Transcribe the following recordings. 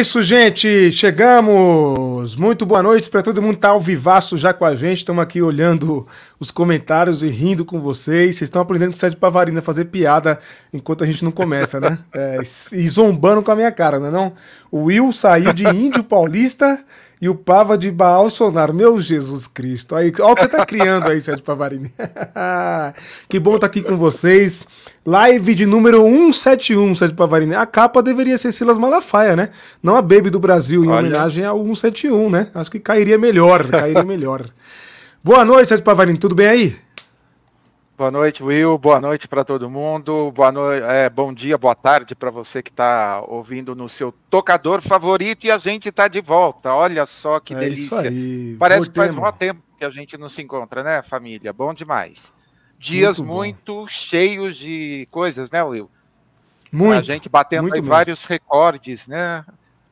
É isso, gente. Chegamos. Muito boa noite para todo mundo que tá ao vivaço já com a gente. Estamos aqui olhando os comentários e rindo com vocês. Vocês estão aprendendo com o Sérgio Pavarina a fazer piada enquanto a gente não começa, né? É, e zombando com a minha cara, não é não? O Will saiu de índio paulista e o Pava de Bolsonaro. Meu Jesus Cristo. Aí, olha o que você tá criando aí, Sérgio Pavarini. que bom estar tá aqui com vocês. Live de número 171, Sérgio Pavarini. A capa deveria ser Silas Malafaia, né? Não a Baby do Brasil, em olha. homenagem ao 171, né? Acho que cairia melhor, cairia melhor. Boa noite, Sérgio Pavarini. Tudo bem aí? Boa noite, Will. Boa noite para todo mundo. Boa noite, é, bom dia, boa tarde para você que está ouvindo no seu tocador favorito e a gente está de volta. Olha só que é delícia. Parece Voltemos. que faz muito tempo que a gente não se encontra, né, família? Bom demais. Dias muito, muito cheios de coisas, né, Will? Muito. A gente batendo vários recordes, né?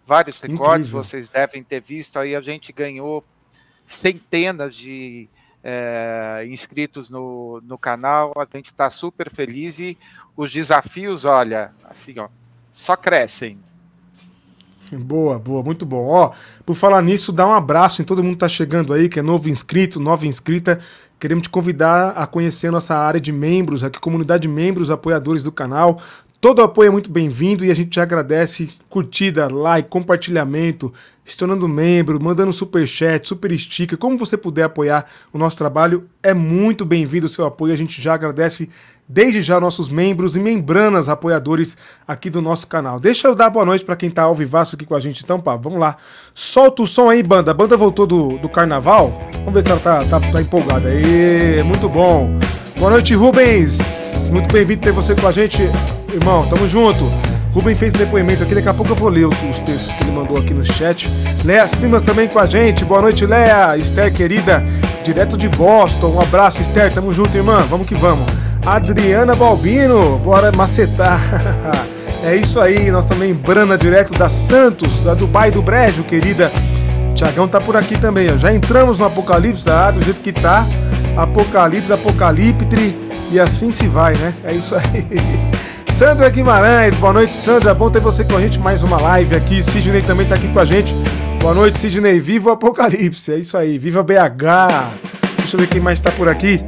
Vários recordes, Incrível. vocês devem ter visto aí. A gente ganhou centenas de é, inscritos no, no canal. A gente está super feliz e os desafios, olha, assim, ó, só crescem. Boa, boa, muito bom. Ó, por falar nisso, dá um abraço em todo mundo que tá chegando aí, que é novo inscrito, nova inscrita. Queremos te convidar a conhecer nossa área de membros, aqui comunidade de membros, apoiadores do canal. Todo apoio é muito bem-vindo e a gente te agradece curtida, like, compartilhamento, se tornando membro, mandando super chat, super sticker, como você puder apoiar o nosso trabalho, é muito bem-vindo o seu apoio. A gente já agradece desde já nossos membros e membranas apoiadores aqui do nosso canal. Deixa eu dar boa noite para quem tá ao vivaço aqui com a gente então, pá. Vamos lá. Solta o som aí, banda. A banda voltou do, do carnaval. Vamos ver se ela tá, tá, tá empolgada. Aí, muito bom. Boa noite, Rubens. Muito bem-vindo ter você com a gente, irmão. Tamo junto. Rubens fez depoimento aqui, daqui a pouco eu vou ler os, textos que ele mandou aqui no chat. Léa Simas também com a gente. Boa noite, Léa. Esther, querida, direto de Boston. Um abraço, Esther. Tamo junto, irmã. Vamos que vamos. Adriana Balbino, bora macetar. é isso aí, nossa membrana direto da Santos, da Dubai do Brejo, querida. Tiagão tá por aqui também, ó. Já entramos no Apocalipse, ah, do jeito que tá. Apocalipse, Apocaliptre, e assim se vai, né? É isso aí. Sandra Guimarães, boa noite, Sandra. Bom ter você com a gente. Mais uma live aqui. Sidney também tá aqui com a gente. Boa noite, Sidney. Viva o Apocalipse. É isso aí. Viva BH. Deixa eu ver quem mais tá por aqui.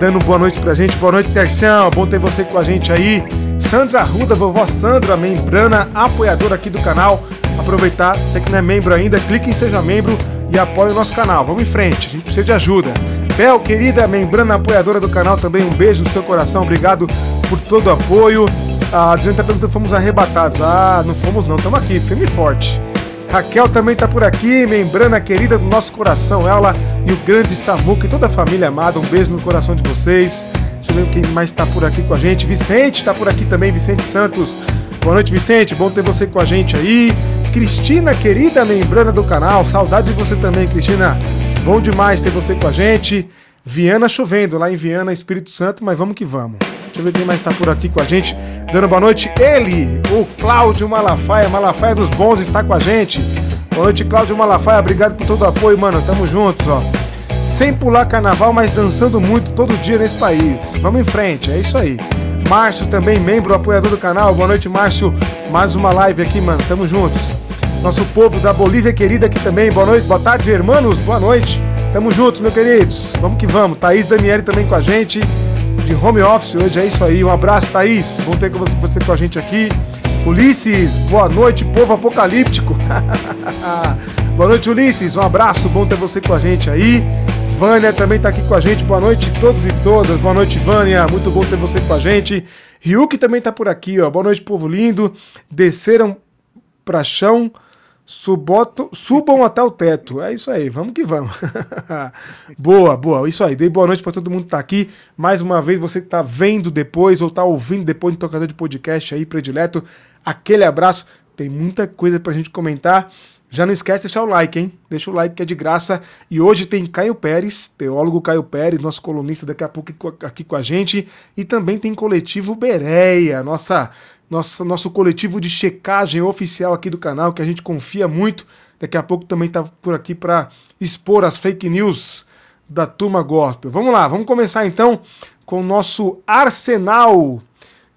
Dando boa noite pra gente. Boa noite, Terção. Bom ter você com a gente aí. Sandra Ruda, vovó Sandra, membrana, apoiadora aqui do canal. Aproveitar, você que não é membro ainda, clique em Seja Membro e apoie o nosso canal. Vamos em frente, a gente precisa de ajuda. Bel, querida membrana apoiadora do canal, também um beijo no seu coração, obrigado por todo o apoio. A Adriana tá perguntando fomos arrebatados. Ah, não fomos não, estamos aqui, firme e forte. Raquel também tá por aqui, membrana querida do nosso coração, ela e o grande Samuca e toda a família amada, um beijo no coração de vocês. Deixa eu ver quem mais tá por aqui com a gente. Vicente tá por aqui também, Vicente Santos. Boa noite, Vicente, bom ter você com a gente aí. Cristina, querida membrana do canal, saudade de você também, Cristina. Bom demais ter você com a gente. Viana chovendo, lá em Viana, Espírito Santo, mas vamos que vamos. Deixa eu ver quem mais está por aqui com a gente. Dando boa noite, ele, o Cláudio Malafaia. Malafaia dos Bons está com a gente. Boa noite, Cláudio Malafaia. Obrigado por todo o apoio, mano. Tamo juntos, ó. Sem pular carnaval, mas dançando muito todo dia nesse país. Vamos em frente, é isso aí. Márcio também, membro, apoiador do canal. Boa noite, Márcio. Mais uma live aqui, mano. Tamo juntos. Nosso povo da Bolívia querida aqui também. Boa noite, boa tarde, hermanos. Boa noite. Tamo juntos, meus queridos. Vamos que vamos. Thaís Daniele também com a gente. De home office hoje é isso aí. Um abraço, Thaís. Bom ter você, com a gente aqui. Ulisses, boa noite, povo apocalíptico. boa noite, Ulisses. Um abraço, bom ter você com a gente aí. Vânia também tá aqui com a gente. Boa noite todos e todas. Boa noite, Vânia. Muito bom ter você com a gente. Ryuk também tá por aqui, ó. Boa noite, povo lindo. Desceram pra chão Suboto, subam até o teto. É isso aí, vamos que vamos. boa, boa. Isso aí. Dei boa noite para todo mundo que tá aqui. Mais uma vez, você que tá vendo depois ou tá ouvindo depois no tocador de podcast aí, predileto. Aquele abraço. Tem muita coisa pra gente comentar. Já não esquece de deixar o like, hein? Deixa o like que é de graça. E hoje tem Caio Pérez, teólogo Caio Pérez, nosso colunista daqui a pouco aqui com a gente. E também tem coletivo Bereia, nossa nossa, nosso coletivo de checagem oficial aqui do canal, que a gente confia muito. Daqui a pouco também está por aqui para expor as fake news da turma gospel. Vamos lá, vamos começar então com o nosso arsenal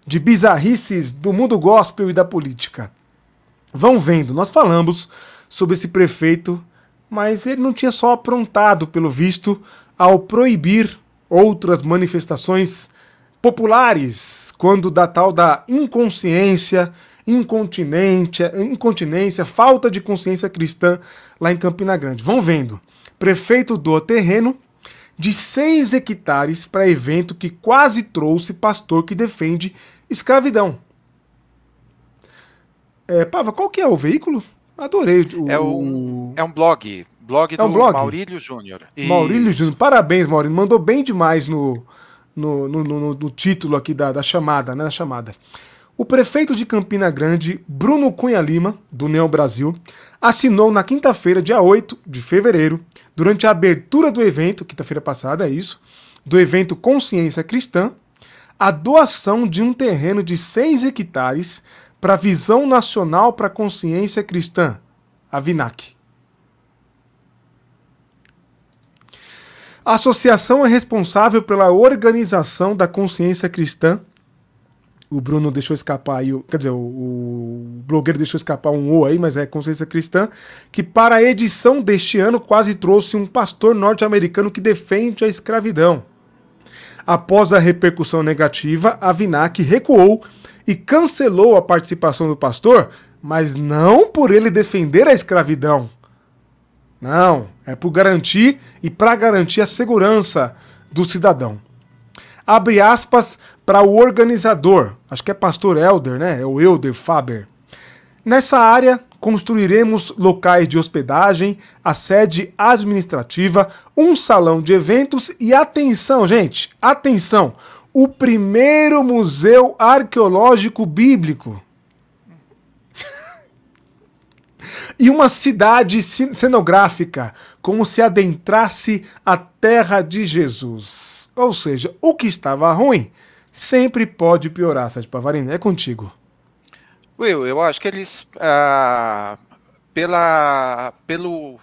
de bizarrices do mundo gospel e da política. Vão vendo. Nós falamos sobre esse prefeito, mas ele não tinha só aprontado, pelo visto, ao proibir outras manifestações populares, quando da tal da inconsciência, incontinência, incontinência, falta de consciência cristã lá em Campina Grande. Vão vendo. Prefeito do terreno de 6 hectares para evento que quase trouxe pastor que defende escravidão. É, Pava, qual que é o veículo? Adorei. O, é, um, é um blog. Blog é um do blog? Maurílio Júnior. Maurílio Júnior. Parabéns, Maurílio. Mandou bem demais no, no, no, no, no título aqui da, da chamada, né? Da chamada. O prefeito de Campina Grande, Bruno Cunha Lima, do Neo Brasil, assinou na quinta-feira, dia 8 de fevereiro, durante a abertura do evento, quinta-feira passada, é isso, do evento Consciência Cristã, a doação de um terreno de 6 hectares para a Visão Nacional para a Consciência Cristã, a VINAC. A associação é responsável pela organização da consciência cristã. O Bruno deixou escapar aí, quer dizer, o, o blogueiro deixou escapar um O aí, mas é consciência cristã, que para a edição deste ano quase trouxe um pastor norte-americano que defende a escravidão. Após a repercussão negativa, a Vinac recuou e cancelou a participação do pastor, mas não por ele defender a escravidão. Não, é por garantir e para garantir a segurança do cidadão. Abre aspas para o organizador, acho que é pastor Elder, né? É o Elder Faber. Nessa área, construiremos locais de hospedagem, a sede administrativa, um salão de eventos e atenção, gente, atenção, o primeiro museu arqueológico bíblico. E uma cidade cenográfica, como se adentrasse a terra de Jesus. Ou seja, o que estava ruim sempre pode piorar, Sérgio Pavarino. É contigo. Will, eu acho que eles, ah, pela, pelo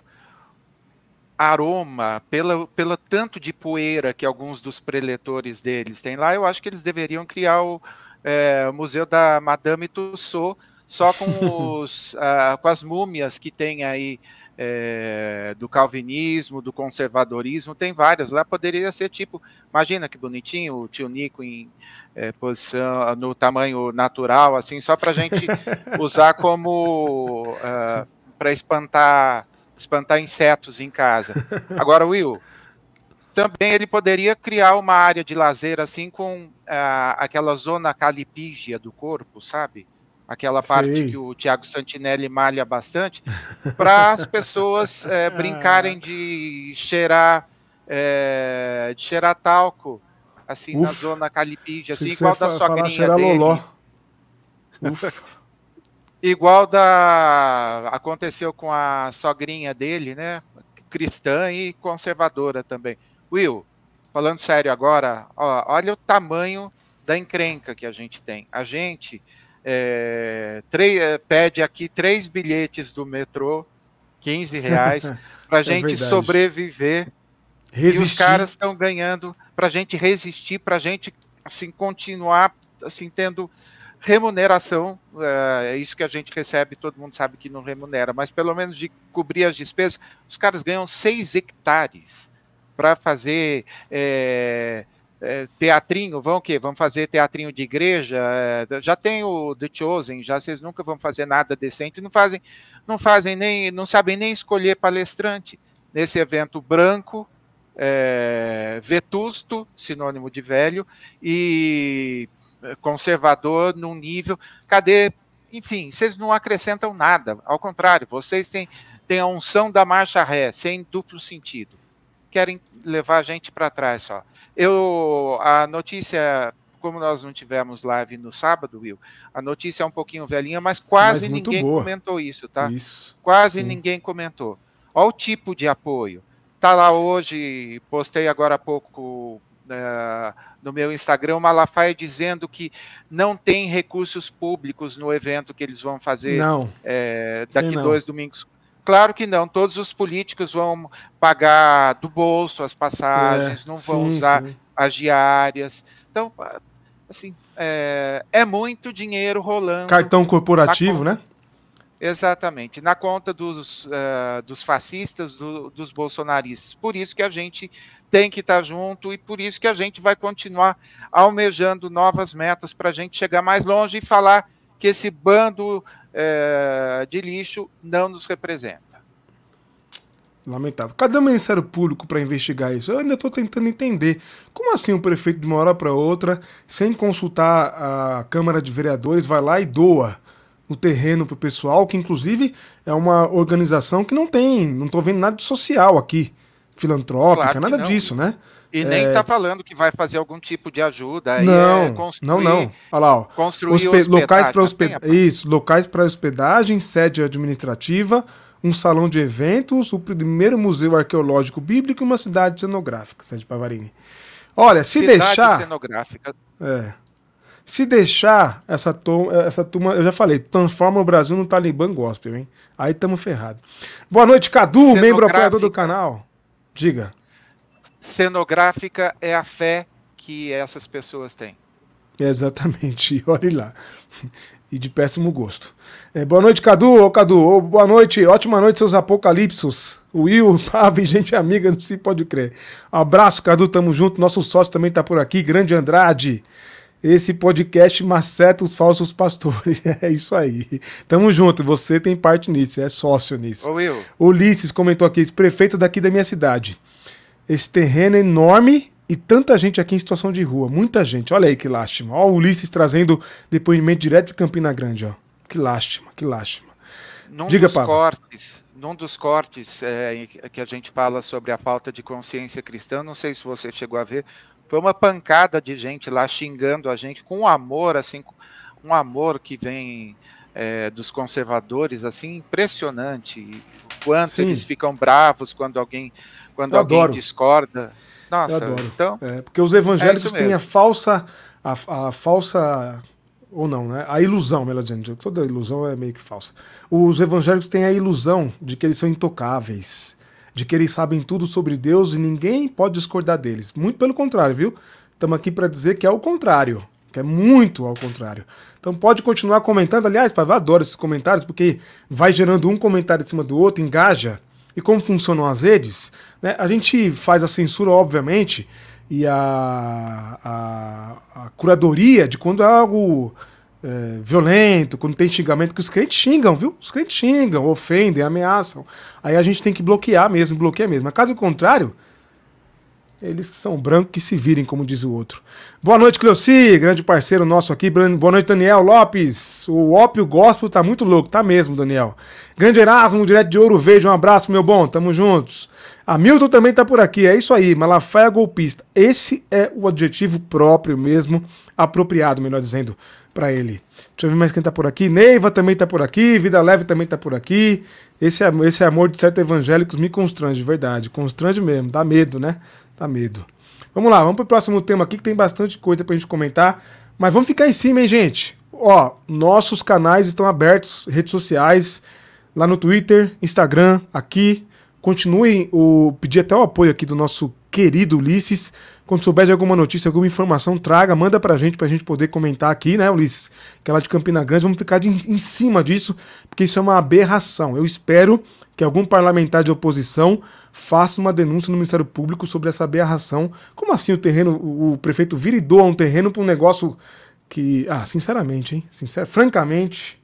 aroma, pela, pelo tanto de poeira que alguns dos preletores deles têm lá, eu acho que eles deveriam criar o é, Museu da Madame Tussauds só com, os, uh, com as múmias que tem aí é, do calvinismo, do conservadorismo, tem várias. Lá poderia ser tipo, imagina que bonitinho o tio Nico em é, posição no tamanho natural, assim, só para a gente usar como uh, ah, para espantar espantar insetos em casa. Agora, Will, também ele poderia criar uma área de lazer assim com uh, aquela zona calipígia do corpo, sabe? Aquela parte que o Tiago Santinelli malha bastante, para as pessoas é, brincarem de cheirar é, de cheirar talco, assim, na zona calipígia, assim, igual da sogrinha dele. Loló. igual da aconteceu com a sogrinha dele, né? Cristã e conservadora também. Will, falando sério agora, ó, olha o tamanho da encrenca que a gente tem. A gente é, é pede aqui três bilhetes do metrô, 15 reais, para a é gente verdade. sobreviver. Resistir. E os caras estão ganhando para a gente resistir, para a gente assim, continuar assim, tendo remuneração, é, é isso que a gente recebe, todo mundo sabe que não remunera, mas pelo menos de cobrir as despesas, os caras ganham 6 hectares para fazer é, é, teatrinho, vão o quê? Vamos fazer teatrinho de igreja? É, já tem o The Chosen, já vocês nunca vão fazer nada decente, não fazem, não fazem nem, não sabem nem escolher palestrante nesse evento branco, é, vetusto, sinônimo de velho, e conservador num nível. Cadê? Enfim, vocês não acrescentam nada. Ao contrário, vocês têm, têm a unção da marcha ré, sem duplo sentido. Querem levar a gente para trás só. Eu, a notícia, como nós não tivemos live no sábado, Will, a notícia é um pouquinho velhinha, mas quase mas ninguém boa. comentou isso, tá? Isso. Quase sim. ninguém comentou. Olha o tipo de apoio. Tá lá hoje, postei agora há pouco uh, no meu Instagram, o Malafaia dizendo que não tem recursos públicos no evento que eles vão fazer não. É, daqui dois domingos Claro que não, todos os políticos vão pagar do bolso as passagens, é, não vão sim, usar sim. as diárias. Então, assim, é, é, muito dinheiro rolando. Cartão corporativo, né? Exatamente, na conta dos, uh, dos fascistas, do, dos bolsonaristas. Por isso que a gente tem que estar junto e por isso que a gente vai continuar almejando novas metas para a gente chegar mais longe e falar que esse bando uh, de lixo não nos representa. Lamentável. Cadê o Ministério Público para investigar isso? Eu ainda estou tentando entender. Como assim o prefeito, de uma hora para outra, sem consultar a Câmara de Vereadores, vai lá e doa o terreno para o pessoal, que inclusive é uma organização que não tem, não estou vendo nada de social aqui, filantrópica, claro nada não. disso, né? E é... nem está falando que vai fazer algum tipo de ajuda. Não, é não, não. Olha lá, ó. Construir Hospe... locais para hospedagem. Isso, locais para hospedagem, sede administrativa, um salão de eventos, o primeiro museu arqueológico bíblico e uma cidade cenográfica, sede Pavarini. Olha, se cidade deixar. Cenográfica. É. Se deixar essa, essa turma, eu já falei, transforma o Brasil no Talibã gospel, hein? Aí estamos ferrados. Boa noite, Cadu, membro apoiador do canal. Diga. Cenográfica é a fé que essas pessoas têm. Exatamente, olhe lá. E de péssimo gosto. É, boa noite, Cadu. Ô, Cadu, ô, boa noite. Ótima noite, seus apocalipsos. Will, Pave, gente amiga, não se pode crer. Abraço, Cadu, tamo junto. Nosso sócio também tá por aqui, Grande Andrade esse podcast maceta os falsos pastores. É isso aí. Tamo junto, você tem parte nisso, é sócio nisso. Ô, Will. Ulisses comentou aqui, prefeito daqui da minha cidade. Esse terreno é enorme e tanta gente aqui em situação de rua, muita gente. Olha aí que lástima. Ó, o Ulisses trazendo depoimento direto de Campina Grande, ó. Que lástima, que lástima. Num Diga, dos cortes, num dos cortes é, que a gente fala sobre a falta de consciência cristã, não sei se você chegou a ver, foi uma pancada de gente lá xingando a gente com amor, assim, um amor que vem é, dos conservadores, assim, impressionante. O quanto Sim. eles ficam bravos quando alguém, quando Eu alguém adoro. discorda. Nossa, Eu adoro. então. É, porque os evangélicos é têm a falsa, a, a falsa ou não, né? A ilusão, melhor dizendo, toda ilusão é meio que falsa. Os evangélicos têm a ilusão de que eles são intocáveis, de que eles sabem tudo sobre Deus e ninguém pode discordar deles. Muito pelo contrário, viu? Estamos aqui para dizer que é o contrário, que é muito ao contrário. Então pode continuar comentando. Aliás, eu adoro esses comentários, porque vai gerando um comentário em cima do outro, engaja. E como funcionam as redes, né? a gente faz a censura, obviamente, e a, a, a curadoria de quando é algo é, violento, quando tem xingamento, que os crentes xingam, viu? Os crentes xingam, ofendem, ameaçam. Aí a gente tem que bloquear mesmo, bloquear mesmo. Mas caso contrário, eles que são brancos que se virem, como diz o outro. Boa noite, Cleuci, grande parceiro nosso aqui. Boa noite, Daniel Lopes. O ópio gospel tá muito louco, tá mesmo, Daniel. Grande Erasmo, direto de Ouro Verde, um abraço, meu bom, tamo juntos. Hamilton também tá por aqui, é isso aí, Malafaia golpista. Esse é o adjetivo próprio mesmo, apropriado, melhor dizendo, para ele. Deixa eu ver mais quem tá por aqui. Neiva também tá por aqui, Vida Leve também tá por aqui. Esse, esse amor de certos evangélicos me constrange, de verdade. Constrange mesmo, dá medo, né? Dá medo. Vamos lá, vamos pro próximo tema aqui que tem bastante coisa pra gente comentar. Mas vamos ficar em cima, hein, gente? Ó, nossos canais estão abertos, redes sociais, lá no Twitter, Instagram, aqui. Continuem o pedir até o apoio aqui do nosso querido Ulisses. Quando souber de alguma notícia, alguma informação, traga, manda pra gente, pra gente poder comentar aqui, né, Ulisses? Que é lá de Campina Grande, vamos ficar de, em cima disso, porque isso é uma aberração. Eu espero que algum parlamentar de oposição faça uma denúncia no Ministério Público sobre essa aberração. Como assim o terreno, o prefeito vira e doa um terreno para um negócio que. Ah, sinceramente, hein? Sincer... Francamente,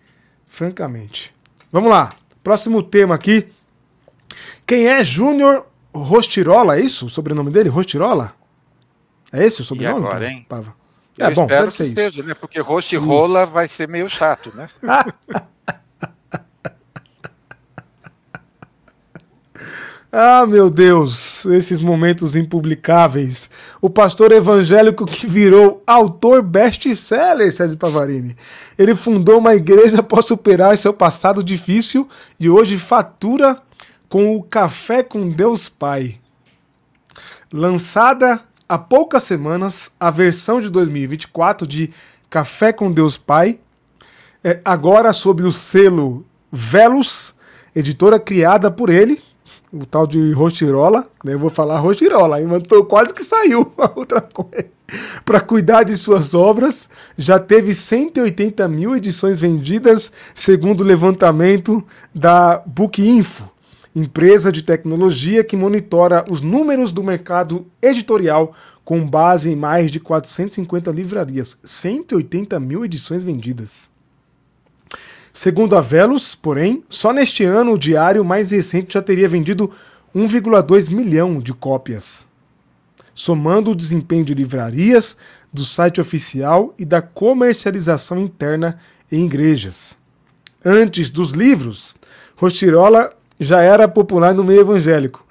francamente. Vamos lá. Próximo tema aqui. Quem é Júnior Rostirola, é isso? O sobrenome dele? Rostirola? É esse o sobrenome? E agora, hein? Pava? É Eu bom, espero que seja, isso. né? Porque Rostirola vai ser meio chato, né? Ah, meu Deus, esses momentos impublicáveis. O pastor evangélico que virou autor best-seller, Sérgio Pavarini. Ele fundou uma igreja após superar seu passado difícil e hoje fatura com o Café com Deus Pai. Lançada há poucas semanas, a versão de 2024 de Café com Deus Pai, é agora sob o selo Velos, editora criada por ele, o tal de Rochirola, né? Eu vou falar Rochirola, mas quase que saiu a outra coisa. Para cuidar de suas obras, já teve 180 mil edições vendidas, segundo o levantamento da Bookinfo, empresa de tecnologia que monitora os números do mercado editorial com base em mais de 450 livrarias. 180 mil edições vendidas. Segundo a Velos, porém, só neste ano o diário mais recente já teria vendido 1,2 milhão de cópias. Somando o desempenho de livrarias, do site oficial e da comercialização interna em igrejas. Antes dos livros, Rochirola já era popular no meio evangélico,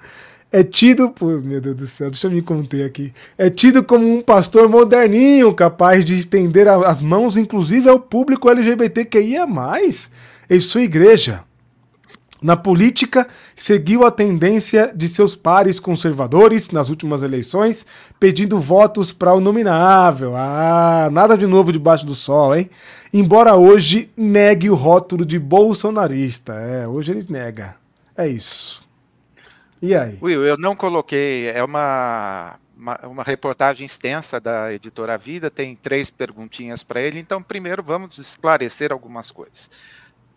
é tido, pô, meu Deus do céu, deixa eu me conter aqui. É tido como um pastor moderninho, capaz de estender as mãos, inclusive ao público LGBTQIA, em sua igreja. Na política, seguiu a tendência de seus pares conservadores nas últimas eleições, pedindo votos para o nominável. Ah, nada de novo debaixo do sol, hein? Embora hoje negue o rótulo de bolsonarista. É, hoje ele nega. É isso. E aí? Will, eu não coloquei, é uma, uma, uma, reportagem extensa da editora Vida, tem três perguntinhas para ele, então primeiro vamos esclarecer algumas coisas.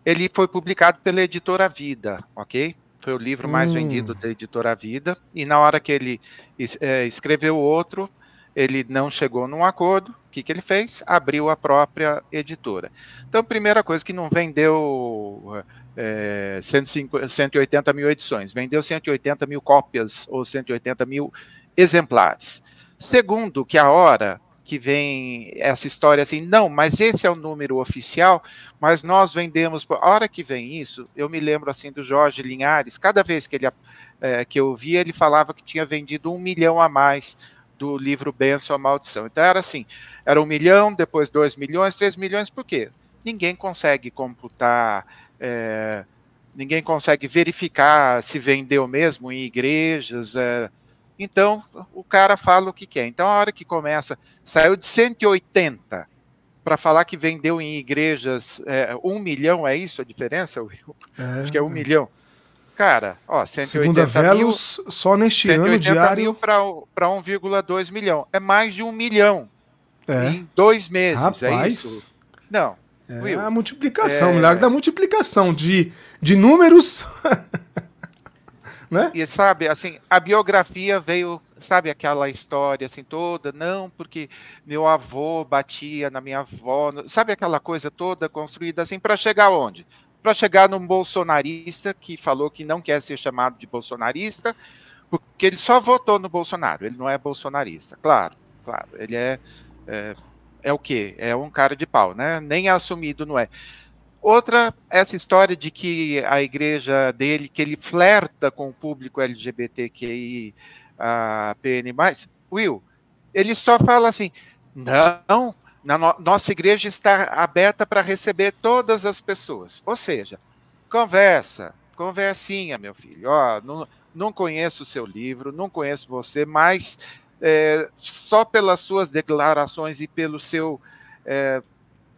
Ele foi publicado pela editora Vida, ok? Foi o livro mais hum. vendido da editora Vida, e na hora que ele é, escreveu outro, ele não chegou num acordo, o que, que ele fez? Abriu a própria editora. Então, primeira coisa que não vendeu é, 150, 180 mil edições, vendeu 180 mil cópias ou 180 mil exemplares. Segundo, que a hora que vem essa história assim, não, mas esse é o número oficial, mas nós vendemos. A hora que vem isso, eu me lembro assim do Jorge Linhares, cada vez que ele é, que eu via, ele falava que tinha vendido um milhão a mais do livro Benção a Maldição. Então era assim, era um milhão, depois dois milhões, três milhões, por quê? Ninguém consegue computar é, ninguém consegue verificar se vendeu mesmo em igrejas. É, então, o cara fala o que quer. Então, a hora que começa, saiu de 180 para falar que vendeu em igrejas é, um milhão, é isso a diferença, Will? É, Acho que é um milhão. Cara, ó, 180 Segunda mil, só neste ano diário... mil para 1,2 milhão. É mais de um milhão é. em dois meses, é Rapaz. é isso? Não, é Will, a multiplicação, é... milagre da multiplicação de, de números. né? E sabe, assim, a biografia veio, sabe, aquela história assim toda, não, porque meu avô batia na minha avó, sabe aquela coisa toda construída assim para chegar onde? Para chegar num bolsonarista que falou que não quer ser chamado de bolsonarista, porque ele só votou no Bolsonaro, ele não é bolsonarista, claro, claro, ele é, é é o quê? É um cara de pau, né? Nem assumido, não é. Outra, essa história de que a igreja dele, que ele flerta com o público LGBTQI, a PN+, Will, ele só fala assim, não, na no nossa igreja está aberta para receber todas as pessoas. Ou seja, conversa, conversinha, meu filho. Ó, não, não conheço o seu livro, não conheço você, mas é, só pelas suas declarações e pelo seu. É,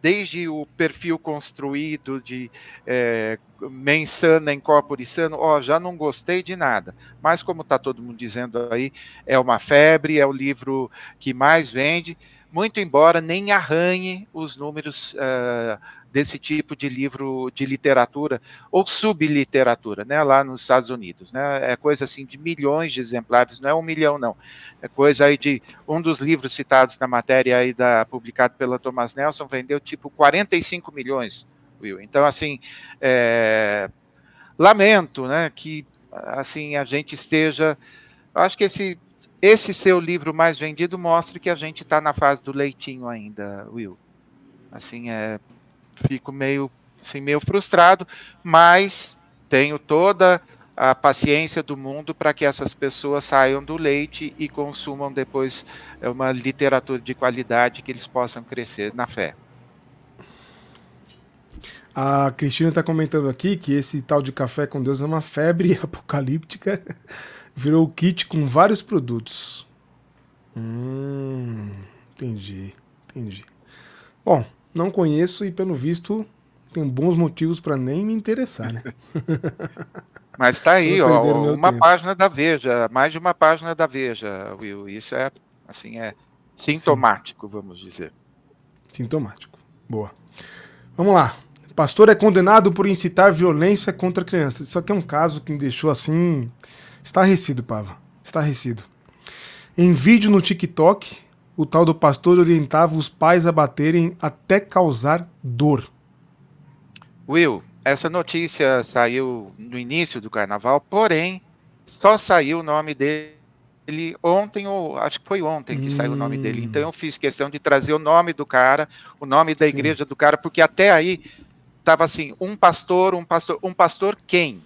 desde o perfil construído de é, mensana em corpore sano, ó, já não gostei de nada. Mas como está todo mundo dizendo aí, é uma febre, é o livro que mais vende, muito embora nem arranhe os números uh, desse tipo de livro de literatura ou subliteratura, né, lá nos Estados Unidos, né, é coisa assim de milhões de exemplares, não é um milhão não, é coisa aí de um dos livros citados na matéria aí da publicado pela Thomas Nelson vendeu tipo 45 milhões, Will. Então assim, é, lamento, né, que assim a gente esteja, acho que esse esse seu livro mais vendido mostra que a gente está na fase do leitinho ainda, Will. Assim, é, fico meio, assim, meio frustrado, mas tenho toda a paciência do mundo para que essas pessoas saiam do leite e consumam depois é, uma literatura de qualidade que eles possam crescer na fé. A Cristina está comentando aqui que esse tal de café com Deus é uma febre apocalíptica. Virou kit com vários produtos. Hum, entendi, entendi. Bom, não conheço e, pelo visto, tem bons motivos para nem me interessar, né? Mas está aí, ó, uma tempo. página da Veja, mais de uma página da Veja, Will. Isso é, assim, é sintomático, Sim. vamos dizer. Sintomático. Boa. Vamos lá. Pastor é condenado por incitar violência contra crianças. Isso aqui é um caso que me deixou assim. Estarrecido, Pava. Estarrecido. Em vídeo no TikTok, o tal do pastor orientava os pais a baterem até causar dor. Will, essa notícia saiu no início do carnaval, porém, só saiu o nome dele ontem, ou acho que foi ontem que hum. saiu o nome dele. Então eu fiz questão de trazer o nome do cara, o nome da Sim. igreja do cara, porque até aí estava assim, um pastor, um pastor, um pastor quem?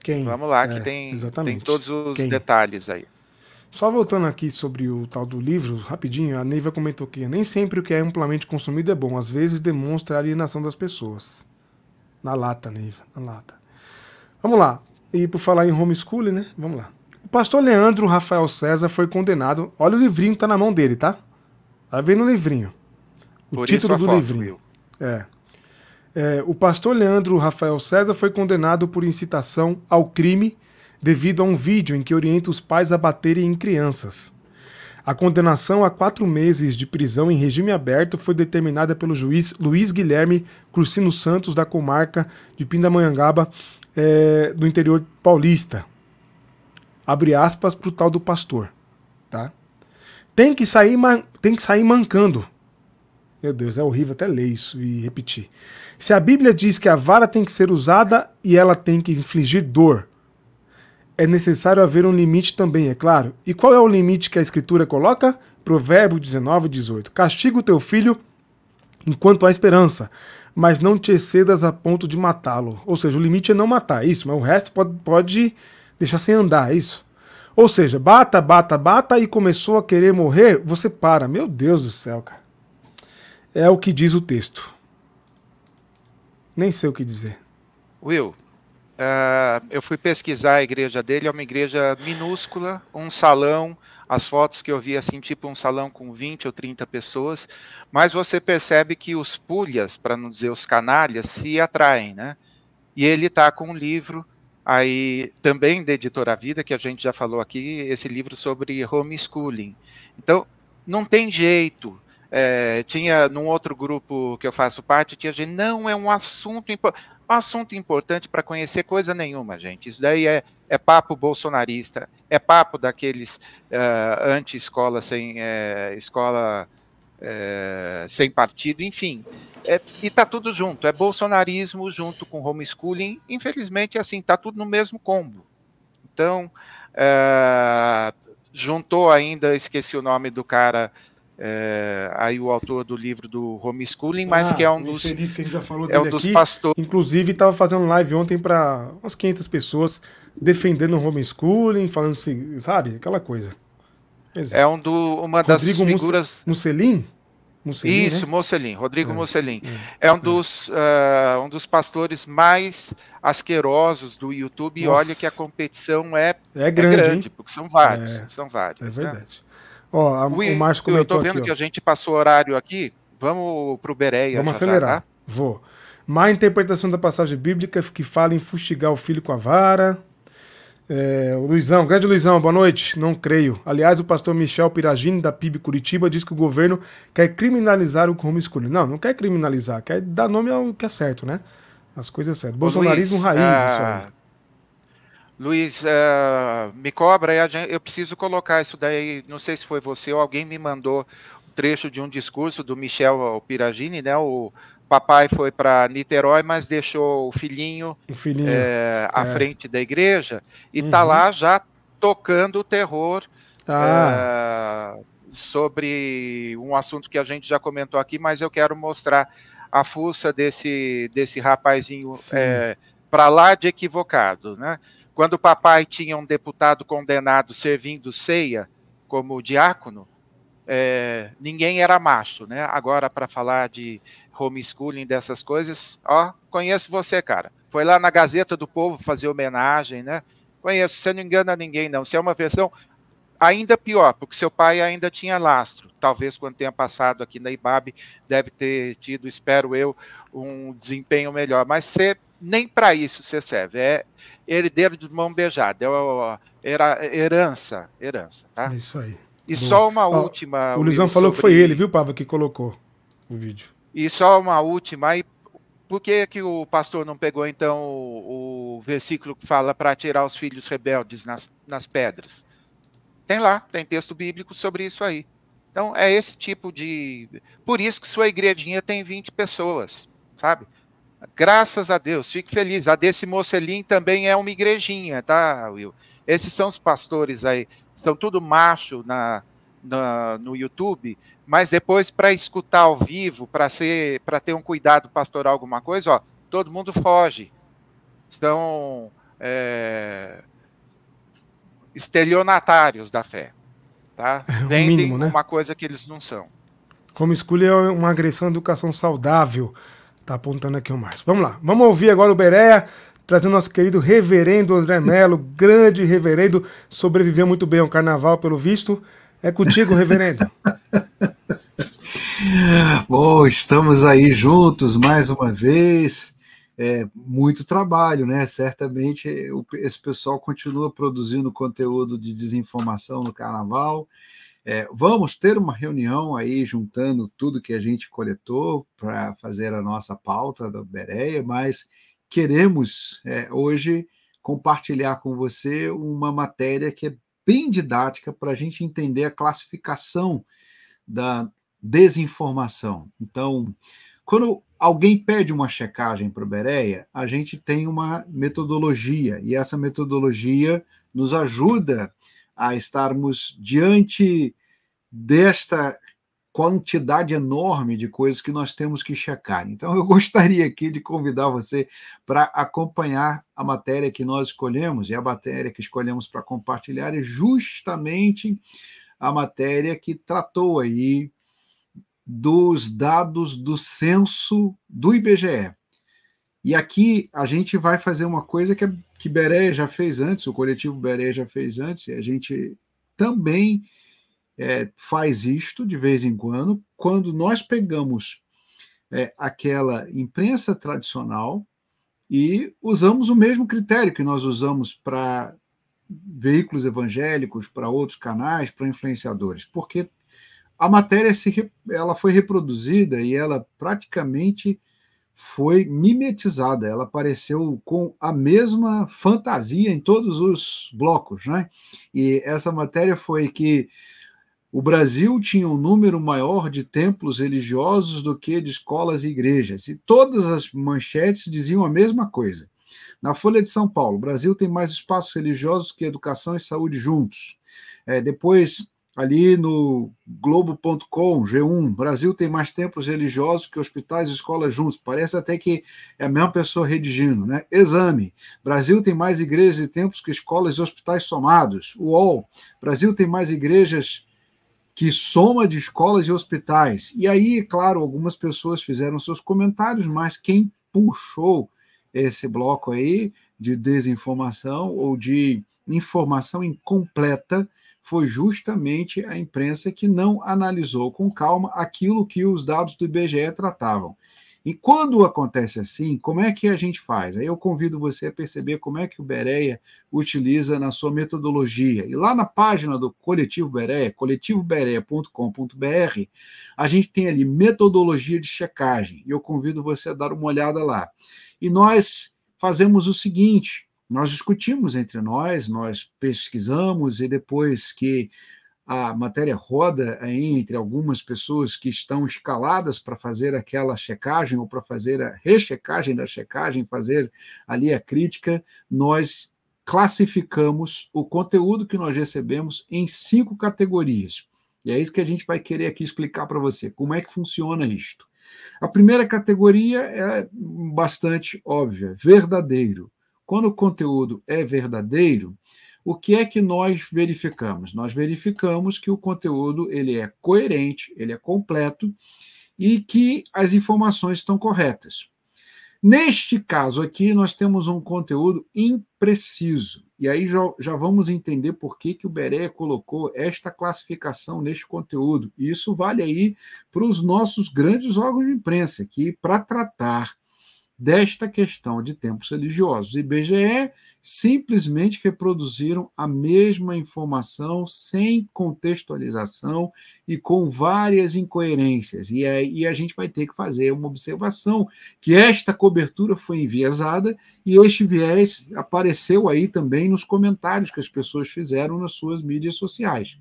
Quem? Vamos lá, que é, tem, tem todos os quem? detalhes aí. Só voltando aqui sobre o tal do livro, rapidinho, a Neiva comentou que nem sempre o que é amplamente consumido é bom, às vezes demonstra a alienação das pessoas. Na lata, Neiva, na lata. Vamos lá. E por falar em homeschooling, né? Vamos lá. O pastor Leandro Rafael César foi condenado. Olha o livrinho que tá na mão dele, tá? Tá vendo o livrinho. O por título do foto, livrinho. É. É, o pastor Leandro Rafael César foi condenado por incitação ao crime devido a um vídeo em que orienta os pais a baterem em crianças. A condenação a quatro meses de prisão em regime aberto foi determinada pelo juiz Luiz Guilherme Crucino Santos, da comarca de Pindamonhangaba, é, do interior paulista. Abre aspas para o tal do pastor. Tá? Tem, que sair, tem que sair mancando. Meu Deus, é horrível até ler isso e repetir. Se a Bíblia diz que a vara tem que ser usada e ela tem que infligir dor, é necessário haver um limite também, é claro. E qual é o limite que a Escritura coloca? Provérbio 19, 18. Castiga o teu filho enquanto há esperança, mas não te excedas a ponto de matá-lo. Ou seja, o limite é não matar, isso, mas o resto pode, pode deixar sem andar, é isso. Ou seja, bata, bata, bata e começou a querer morrer, você para. Meu Deus do céu, cara. É o que diz o texto. Nem sei o que dizer. Will, uh, eu fui pesquisar a igreja dele, é uma igreja minúscula, um salão, as fotos que eu vi assim, tipo um salão com 20 ou 30 pessoas, mas você percebe que os pulhas, para não dizer os canalhas, se atraem, né? E ele está com um livro aí também da Editora Vida, que a gente já falou aqui, esse livro sobre homeschooling. Então, não tem jeito, é, tinha num outro grupo que eu faço parte, tinha gente, não, é um assunto, um assunto importante para conhecer coisa nenhuma, gente. Isso daí é, é papo bolsonarista, é papo daqueles uh, anti-escola sem é, escola é, sem partido, enfim. É, e tá tudo junto, é bolsonarismo junto com homeschooling. Infelizmente, assim, tá tudo no mesmo combo. Então, juntou ainda, esqueci o nome do cara é, aí o autor do livro do homeschooling, mas ah, que é um dos feliz que a gente já falou é um dos pastores. Inclusive estava fazendo live ontem para umas 500 pessoas defendendo o homeschooling, falando assim, sabe, aquela coisa. É um do, uma Rodrigo das figuras Musselin? Musselin Isso, né? Rodrigo é. É, é um, é. Dos, uh, um dos pastores mais asquerosos do YouTube Nossa. e olha que a competição é, é grande, é grande porque são vários, é. são vários. É né? verdade. Né? Ó, a, o Márcio comentou Eu tô vendo aqui, que a gente passou horário aqui. Vamos pro Bereia. Vamos acelerar. Já, tá? Vou. Má interpretação da passagem bíblica que fala em fustigar o filho com a vara. É, o Luizão, grande Luizão, boa noite. Não creio. Aliás, o pastor Michel Piragini, da PIB Curitiba, diz que o governo quer criminalizar o homeschooling. Não, não quer criminalizar, quer dar nome ao que é certo, né? As coisas certas. Bolsonarismo Luiz, raiz, ah, isso aí. Luiz, uh, me cobra, eu preciso colocar isso daí, não sei se foi você ou alguém me mandou um trecho de um discurso do Michel Piragini, né? O papai foi para Niterói, mas deixou o filhinho, o filhinho. É, à é. frente da igreja e está uhum. lá já tocando o terror ah. é, sobre um assunto que a gente já comentou aqui, mas eu quero mostrar a fuça desse, desse rapazinho para lá de equivocado, né? Quando o papai tinha um deputado condenado servindo ceia como diácono, é, ninguém era macho, né? Agora, para falar de homeschooling, dessas coisas, ó, conheço você, cara. Foi lá na Gazeta do Povo fazer homenagem, né? Conheço, você não engana ninguém, não. Se é uma versão ainda pior, porque seu pai ainda tinha lastro. Talvez quando tenha passado aqui na IBAB, deve ter tido, espero eu, um desempenho melhor. Mas você nem para isso você serve. É herdeiro de mão beijada. É era herança, herança, tá? É isso aí. E Boa. só uma Ó, última. O Luizão falou sobre... que foi ele, viu, Pava, que colocou o vídeo. E só uma última. Aí, por que, que o pastor não pegou, então, o, o versículo que fala para tirar os filhos rebeldes nas, nas pedras? Tem lá, tem texto bíblico sobre isso aí. Então, é esse tipo de. Por isso que sua igrejinha tem 20 pessoas, sabe? Graças a Deus, fique feliz. A desse Mocelim também é uma igrejinha, tá, Will? Esses são os pastores aí. São tudo macho na, na no YouTube, mas depois para escutar ao vivo, para ser, para ter um cuidado pastoral, alguma coisa, ó, todo mundo foge. São é, estelionatários da fé, tá? Vendem mínimo, né? uma coisa que eles não são. Como escolher uma agressão à educação saudável. Tá apontando aqui o mais. Vamos lá. Vamos ouvir agora o Berea, trazendo nosso querido reverendo André Melo, grande reverendo, sobreviveu muito bem ao carnaval, pelo visto. É contigo, reverendo. Bom, estamos aí juntos mais uma vez. É, muito trabalho, né? Certamente esse pessoal continua produzindo conteúdo de desinformação no carnaval. É, vamos ter uma reunião aí juntando tudo que a gente coletou para fazer a nossa pauta da Bereia, mas queremos é, hoje compartilhar com você uma matéria que é bem didática para a gente entender a classificação da desinformação. Então, quando alguém pede uma checagem para o Bereia, a gente tem uma metodologia, e essa metodologia nos ajuda a estarmos diante desta quantidade enorme de coisas que nós temos que checar. Então, eu gostaria aqui de convidar você para acompanhar a matéria que nós escolhemos, e a matéria que escolhemos para compartilhar é justamente a matéria que tratou aí dos dados do censo do IBGE. E aqui a gente vai fazer uma coisa que, que Beré já fez antes, o coletivo Beré já fez antes, e a gente também é, faz isto de vez em quando, quando nós pegamos é, aquela imprensa tradicional e usamos o mesmo critério que nós usamos para veículos evangélicos, para outros canais, para influenciadores, porque a matéria se, ela foi reproduzida e ela praticamente foi mimetizada, ela apareceu com a mesma fantasia em todos os blocos, né? E essa matéria foi que o Brasil tinha um número maior de templos religiosos do que de escolas e igrejas, e todas as manchetes diziam a mesma coisa. Na Folha de São Paulo, o Brasil tem mais espaços religiosos que educação e saúde juntos. É, depois, ali no Globo.com, G1, Brasil tem mais templos religiosos que hospitais e escolas juntos. Parece até que é a mesma pessoa redigindo, né? Exame. Brasil tem mais igrejas e templos que escolas e hospitais somados. UOL. Brasil tem mais igrejas que soma de escolas e hospitais. E aí, claro, algumas pessoas fizeram seus comentários, mas quem puxou esse bloco aí de desinformação ou de informação incompleta foi justamente a imprensa que não analisou com calma aquilo que os dados do IBGE tratavam. E quando acontece assim, como é que a gente faz? Aí eu convido você a perceber como é que o Bereia utiliza na sua metodologia. E lá na página do Coletivo Bereia, coletivobereia.com.br, a gente tem ali metodologia de checagem. E eu convido você a dar uma olhada lá. E nós fazemos o seguinte: nós discutimos entre nós, nós pesquisamos e depois que a matéria roda entre algumas pessoas que estão escaladas para fazer aquela checagem ou para fazer a rechecagem da checagem, fazer ali a crítica, nós classificamos o conteúdo que nós recebemos em cinco categorias. E é isso que a gente vai querer aqui explicar para você, como é que funciona isto. A primeira categoria é bastante óbvia, verdadeiro. Quando o conteúdo é verdadeiro, o que é que nós verificamos? Nós verificamos que o conteúdo ele é coerente, ele é completo e que as informações estão corretas. Neste caso aqui, nós temos um conteúdo impreciso. E aí já, já vamos entender por que, que o Beré colocou esta classificação neste conteúdo. E isso vale aí para os nossos grandes órgãos de imprensa, que para tratar desta questão de tempos religiosos. IBGE simplesmente reproduziram a mesma informação sem contextualização e com várias incoerências. E aí a gente vai ter que fazer uma observação que esta cobertura foi enviesada e este viés apareceu aí também nos comentários que as pessoas fizeram nas suas mídias sociais.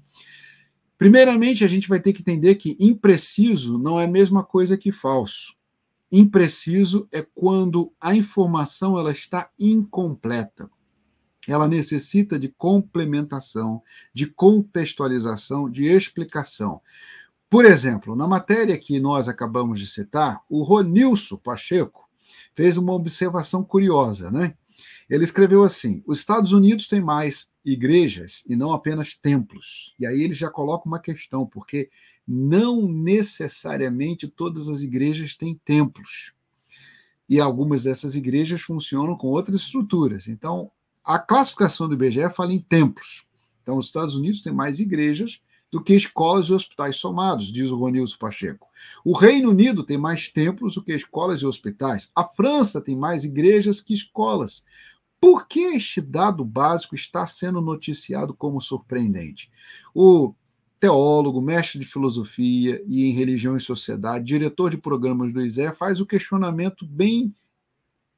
Primeiramente, a gente vai ter que entender que impreciso não é a mesma coisa que falso. Impreciso é quando a informação ela está incompleta. Ela necessita de complementação, de contextualização, de explicação. Por exemplo, na matéria que nós acabamos de citar, o Ronilson Pacheco fez uma observação curiosa, né? Ele escreveu assim: os Estados Unidos têm mais igrejas e não apenas templos. E aí ele já coloca uma questão, porque não necessariamente todas as igrejas têm templos. E algumas dessas igrejas funcionam com outras estruturas. Então, a classificação do IBGE fala em templos. Então, os Estados Unidos têm mais igrejas do que escolas e hospitais somados, diz o Ronilson Pacheco. O Reino Unido tem mais templos do que escolas e hospitais. A França tem mais igrejas que escolas. Por que este dado básico está sendo noticiado como surpreendente? O teólogo, mestre de filosofia e em religião e sociedade, diretor de programas do ISE, faz o questionamento bem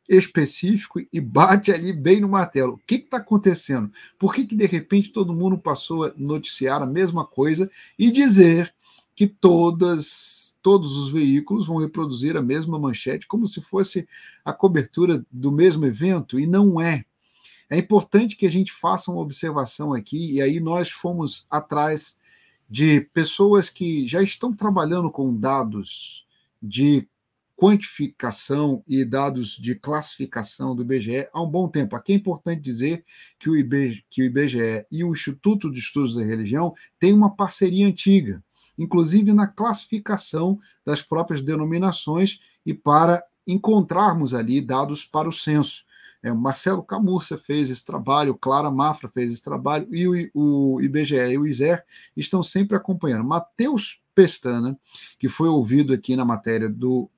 específico e bate ali bem no martelo. O que está acontecendo? Por que, que, de repente, todo mundo passou a noticiar a mesma coisa e dizer que todas, todos os veículos vão reproduzir a mesma manchete, como se fosse a cobertura do mesmo evento, e não é. É importante que a gente faça uma observação aqui, e aí nós fomos atrás de pessoas que já estão trabalhando com dados de quantificação e dados de classificação do IBGE há um bom tempo. Aqui é importante dizer que o, IBGE, que o IBGE e o Instituto de Estudos da Religião têm uma parceria antiga, inclusive na classificação das próprias denominações e para encontrarmos ali dados para o censo. É, Marcelo Camurça fez esse trabalho, Clara Mafra fez esse trabalho, e o, o IBGE e o ISER estão sempre acompanhando. Matheus Pestana, que foi ouvido aqui na matéria do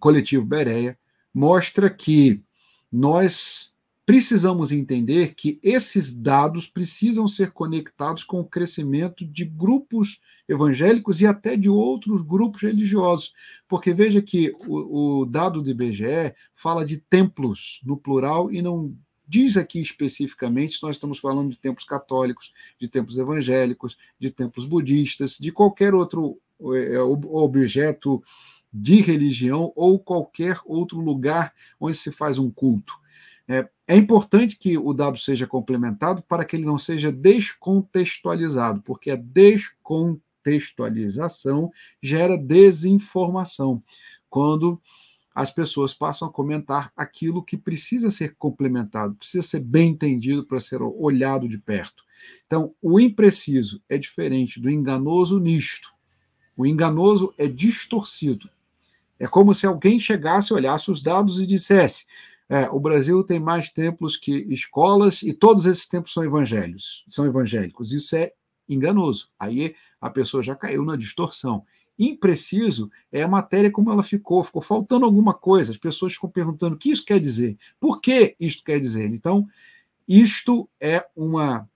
coletivo Bereia, mostra que nós precisamos entender que esses dados precisam ser conectados com o crescimento de grupos evangélicos e até de outros grupos religiosos. Porque veja que o, o dado do IBGE fala de templos no plural e não diz aqui especificamente se nós estamos falando de templos católicos, de templos evangélicos, de templos budistas, de qualquer outro é, objeto de religião ou qualquer outro lugar onde se faz um culto. É, é, importante que o dado seja complementado para que ele não seja descontextualizado, porque a descontextualização gera desinformação. Quando as pessoas passam a comentar aquilo que precisa ser complementado, precisa ser bem entendido para ser olhado de perto. Então, o impreciso é diferente do enganoso nisto. O enganoso é distorcido. É como se alguém chegasse, olhasse os dados e dissesse: é, o Brasil tem mais templos que escolas e todos esses templos são evangélicos, são evangélicos. Isso é enganoso. Aí a pessoa já caiu na distorção. Impreciso é a matéria como ela ficou, ficou faltando alguma coisa. As pessoas ficam perguntando o que isso quer dizer, por que isto quer dizer. Então, isto é uma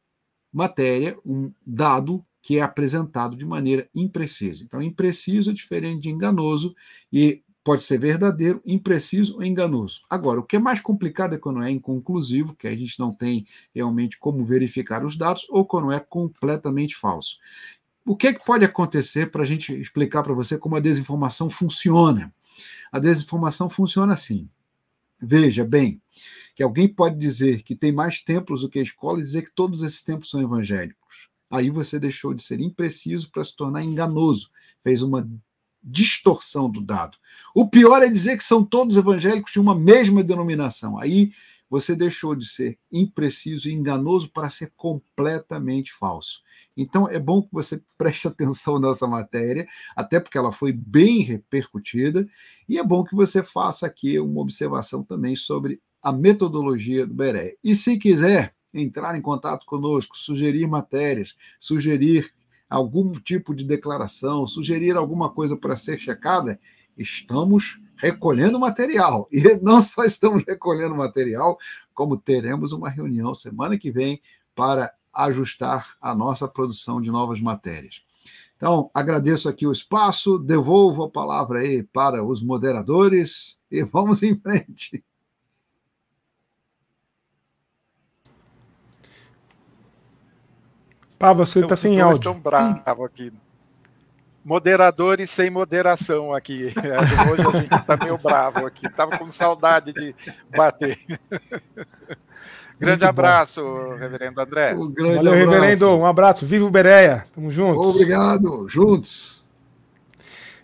matéria, um dado que é apresentado de maneira imprecisa. Então, impreciso é diferente de enganoso e pode ser verdadeiro, impreciso ou enganoso. Agora, o que é mais complicado é quando é inconclusivo, que a gente não tem realmente como verificar os dados, ou quando é completamente falso. O que, é que pode acontecer para a gente explicar para você como a desinformação funciona? A desinformação funciona assim. Veja bem, que alguém pode dizer que tem mais templos do que a escola e dizer que todos esses templos são evangélicos. Aí você deixou de ser impreciso para se tornar enganoso. Fez uma distorção do dado. O pior é dizer que são todos evangélicos de uma mesma denominação. Aí você deixou de ser impreciso e enganoso para ser completamente falso. Então é bom que você preste atenção nessa matéria, até porque ela foi bem repercutida, e é bom que você faça aqui uma observação também sobre a metodologia do Beré. E se quiser entrar em contato conosco, sugerir matérias, sugerir algum tipo de declaração, sugerir alguma coisa para ser checada, estamos recolhendo material. E não só estamos recolhendo material, como teremos uma reunião semana que vem para ajustar a nossa produção de novas matérias. Então, agradeço aqui o espaço, devolvo a palavra aí para os moderadores e vamos em frente. Pá, você está sem áudio. Estão bravo aqui. Moderadores sem moderação aqui. É, hoje a gente está meio bravo aqui. Tava com saudade de bater. Grande abraço, reverendo André. Um Valeu, abraço. reverendo. Um abraço. Viva o Bereia. Tamo junto. Obrigado. Juntos.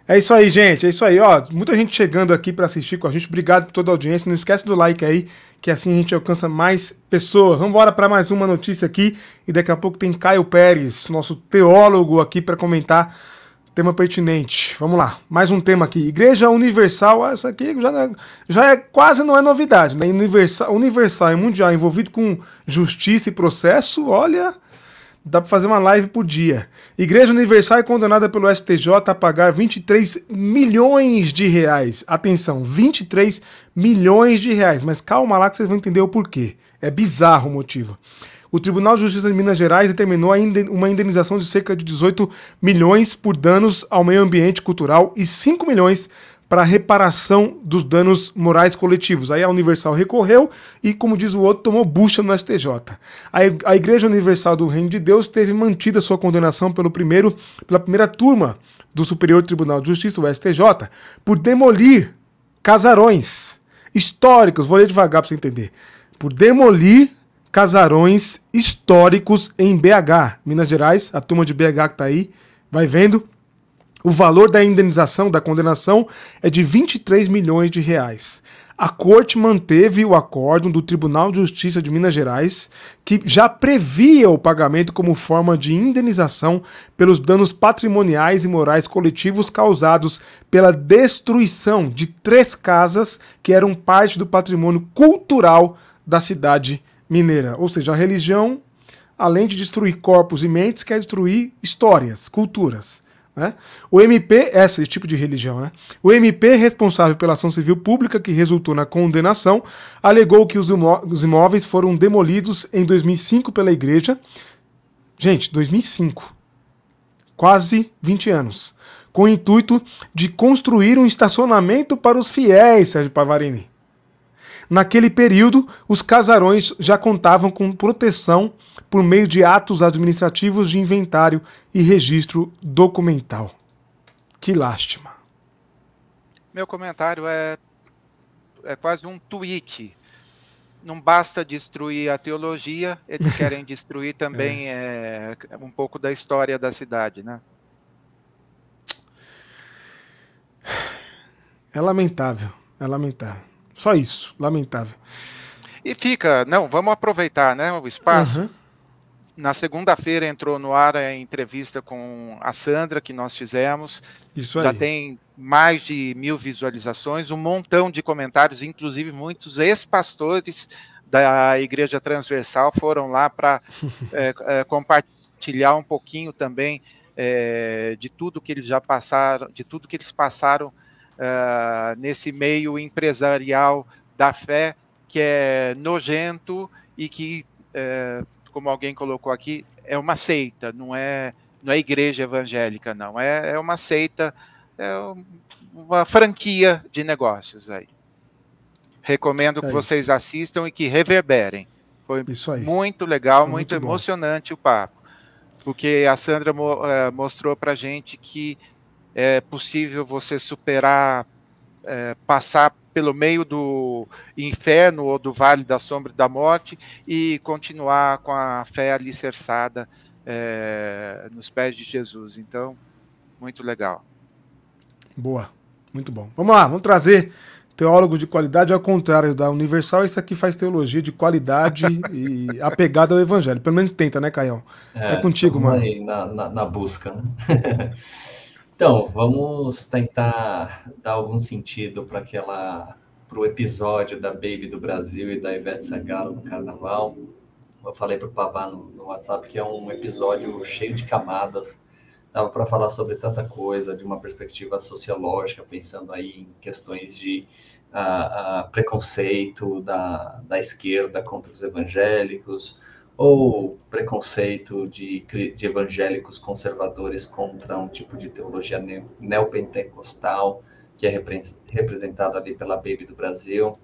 É isso aí, gente. É isso aí. Ó, muita gente chegando aqui para assistir com a gente. Obrigado por toda a audiência. Não esquece do like aí, que assim a gente alcança mais pessoas. Vamos embora para mais uma notícia aqui. E daqui a pouco tem Caio Pérez, nosso teólogo aqui para comentar Tema pertinente. Vamos lá. Mais um tema aqui. Igreja Universal. Ah, essa aqui já, é, já é quase não é novidade. Né? Universal, universal e mundial envolvido com justiça e processo. Olha, dá para fazer uma live por dia. Igreja Universal é condenada pelo STJ a pagar 23 milhões de reais. Atenção, 23 milhões de reais. Mas calma lá que vocês vão entender o porquê. É bizarro o motivo o Tribunal de Justiça de Minas Gerais determinou uma indenização de cerca de 18 milhões por danos ao meio ambiente cultural e 5 milhões para reparação dos danos morais coletivos. Aí a Universal recorreu e, como diz o outro, tomou bucha no STJ. A Igreja Universal do Reino de Deus teve mantida sua condenação pelo primeiro, pela primeira turma do Superior Tribunal de Justiça, o STJ, por demolir casarões históricos. Vou ler devagar para você entender. Por demolir casarões históricos em BH, Minas Gerais. A turma de BH que está aí, vai vendo. O valor da indenização, da condenação, é de 23 milhões de reais. A corte manteve o acórdão do Tribunal de Justiça de Minas Gerais, que já previa o pagamento como forma de indenização pelos danos patrimoniais e morais coletivos causados pela destruição de três casas que eram parte do patrimônio cultural da cidade mineira. Ou seja, a religião, além de destruir corpos e mentes, quer destruir histórias, culturas. Né? O MP, esse tipo de religião, né? O MP, responsável pela ação civil pública que resultou na condenação, alegou que os, imó os imóveis foram demolidos em 2005 pela igreja. Gente, 2005. Quase 20 anos. Com o intuito de construir um estacionamento para os fiéis, Sérgio Pavarini. Naquele período, os casarões já contavam com proteção por meio de atos administrativos de inventário e registro documental. Que lástima. Meu comentário é, é quase um tweet. Não basta destruir a teologia, eles querem destruir também é. É, um pouco da história da cidade, né? É lamentável, é lamentável. Só isso, lamentável. E fica, não, vamos aproveitar, né, o espaço. Uhum. Na segunda-feira entrou no ar a entrevista com a Sandra que nós fizemos. Isso aí. Já tem mais de mil visualizações, um montão de comentários, inclusive muitos ex-pastores da Igreja Transversal foram lá para é, é, compartilhar um pouquinho também é, de tudo que eles já passaram, de tudo que eles passaram uh, nesse meio empresarial da fé que é nojento e que, uh, como alguém colocou aqui, é uma seita, não é, não é igreja evangélica, não. É, é uma seita, é uma franquia de negócios aí. Recomendo é que vocês assistam e que reverberem. Foi muito legal, Foi muito, muito emocionante o papo. Porque a Sandra mo, uh, mostrou para gente que é possível você superar, é, passar pelo meio do inferno ou do vale da sombra da morte e continuar com a fé alicerçada é, nos pés de Jesus. Então, muito legal. Boa, muito bom. Vamos lá, vamos trazer teólogo de qualidade, ao contrário da Universal, isso aqui faz teologia de qualidade e apegada ao evangelho. Pelo menos tenta, né, Caião? É, é contigo, mano. Aí na, na, na busca, né? Então, vamos tentar dar algum sentido para aquela para o episódio da Baby do Brasil e da Ivete Sangalo no Carnaval. Eu falei para o Pavá no, no, WhatsApp que é um episódio cheio de camadas, dava para falar sobre tanta coisa de uma perspectiva sociológica, pensando aí em questões de uh, uh, preconceito da, da esquerda contra os evangélicos, ou preconceito de, de evangélicos conservadores contra um tipo de teologia neopentecostal que é repre representado ali pela Baby do Brasil.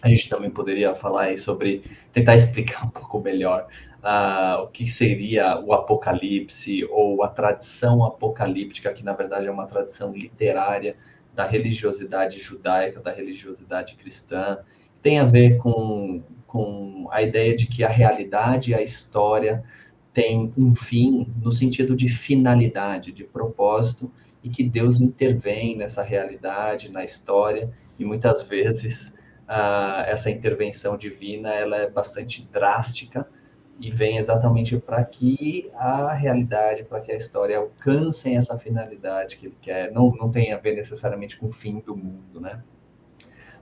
A gente também poderia falar aí sobre tentar explicar um pouco melhor uh, o que seria o Apocalipse ou a tradição apocalíptica, que na verdade é uma tradição literária da religiosidade judaica, da religiosidade cristã, que tem a ver com com a ideia de que a realidade a história têm um fim no sentido de finalidade, de propósito, e que Deus intervém nessa realidade, na história, e muitas vezes uh, essa intervenção divina ela é bastante drástica e vem exatamente para que a realidade, para que a história alcancem essa finalidade que ele quer. Não, não tem a ver necessariamente com o fim do mundo, né?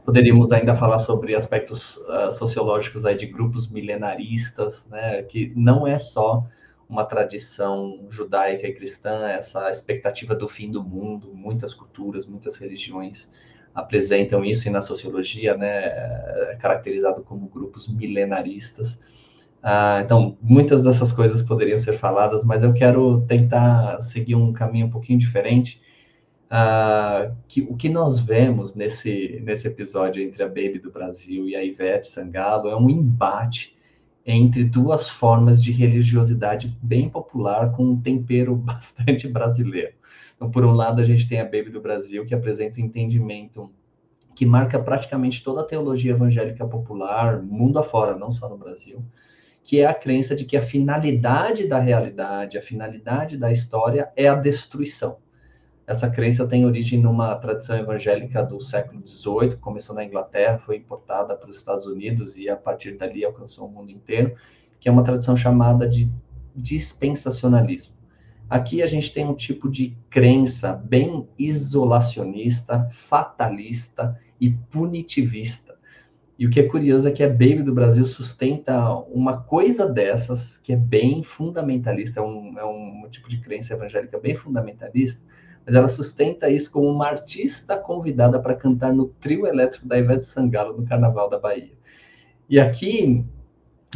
Poderíamos ainda falar sobre aspectos uh, sociológicos aí de grupos milenaristas, né, que não é só uma tradição judaica e cristã, essa expectativa do fim do mundo, muitas culturas, muitas religiões apresentam isso e na sociologia, né, é caracterizado como grupos milenaristas. Uh, então, muitas dessas coisas poderiam ser faladas, mas eu quero tentar seguir um caminho um pouquinho diferente Uh, que, o que nós vemos nesse, nesse episódio entre a Baby do Brasil e a Ivete Sangalo é um embate entre duas formas de religiosidade bem popular com um tempero bastante brasileiro. Então, por um lado, a gente tem a Baby do Brasil, que apresenta um entendimento que marca praticamente toda a teologia evangélica popular, mundo afora, não só no Brasil, que é a crença de que a finalidade da realidade, a finalidade da história é a destruição essa crença tem origem numa tradição evangélica do século XVIII, começou na Inglaterra, foi importada para os Estados Unidos e a partir dali alcançou o mundo inteiro, que é uma tradição chamada de dispensacionalismo. Aqui a gente tem um tipo de crença bem isolacionista, fatalista e punitivista. E o que é curioso é que a Baby do Brasil sustenta uma coisa dessas, que é bem fundamentalista, é um, é um tipo de crença evangélica bem fundamentalista, mas ela sustenta isso como uma artista convidada para cantar no trio elétrico da Ivete Sangalo no Carnaval da Bahia. E aqui,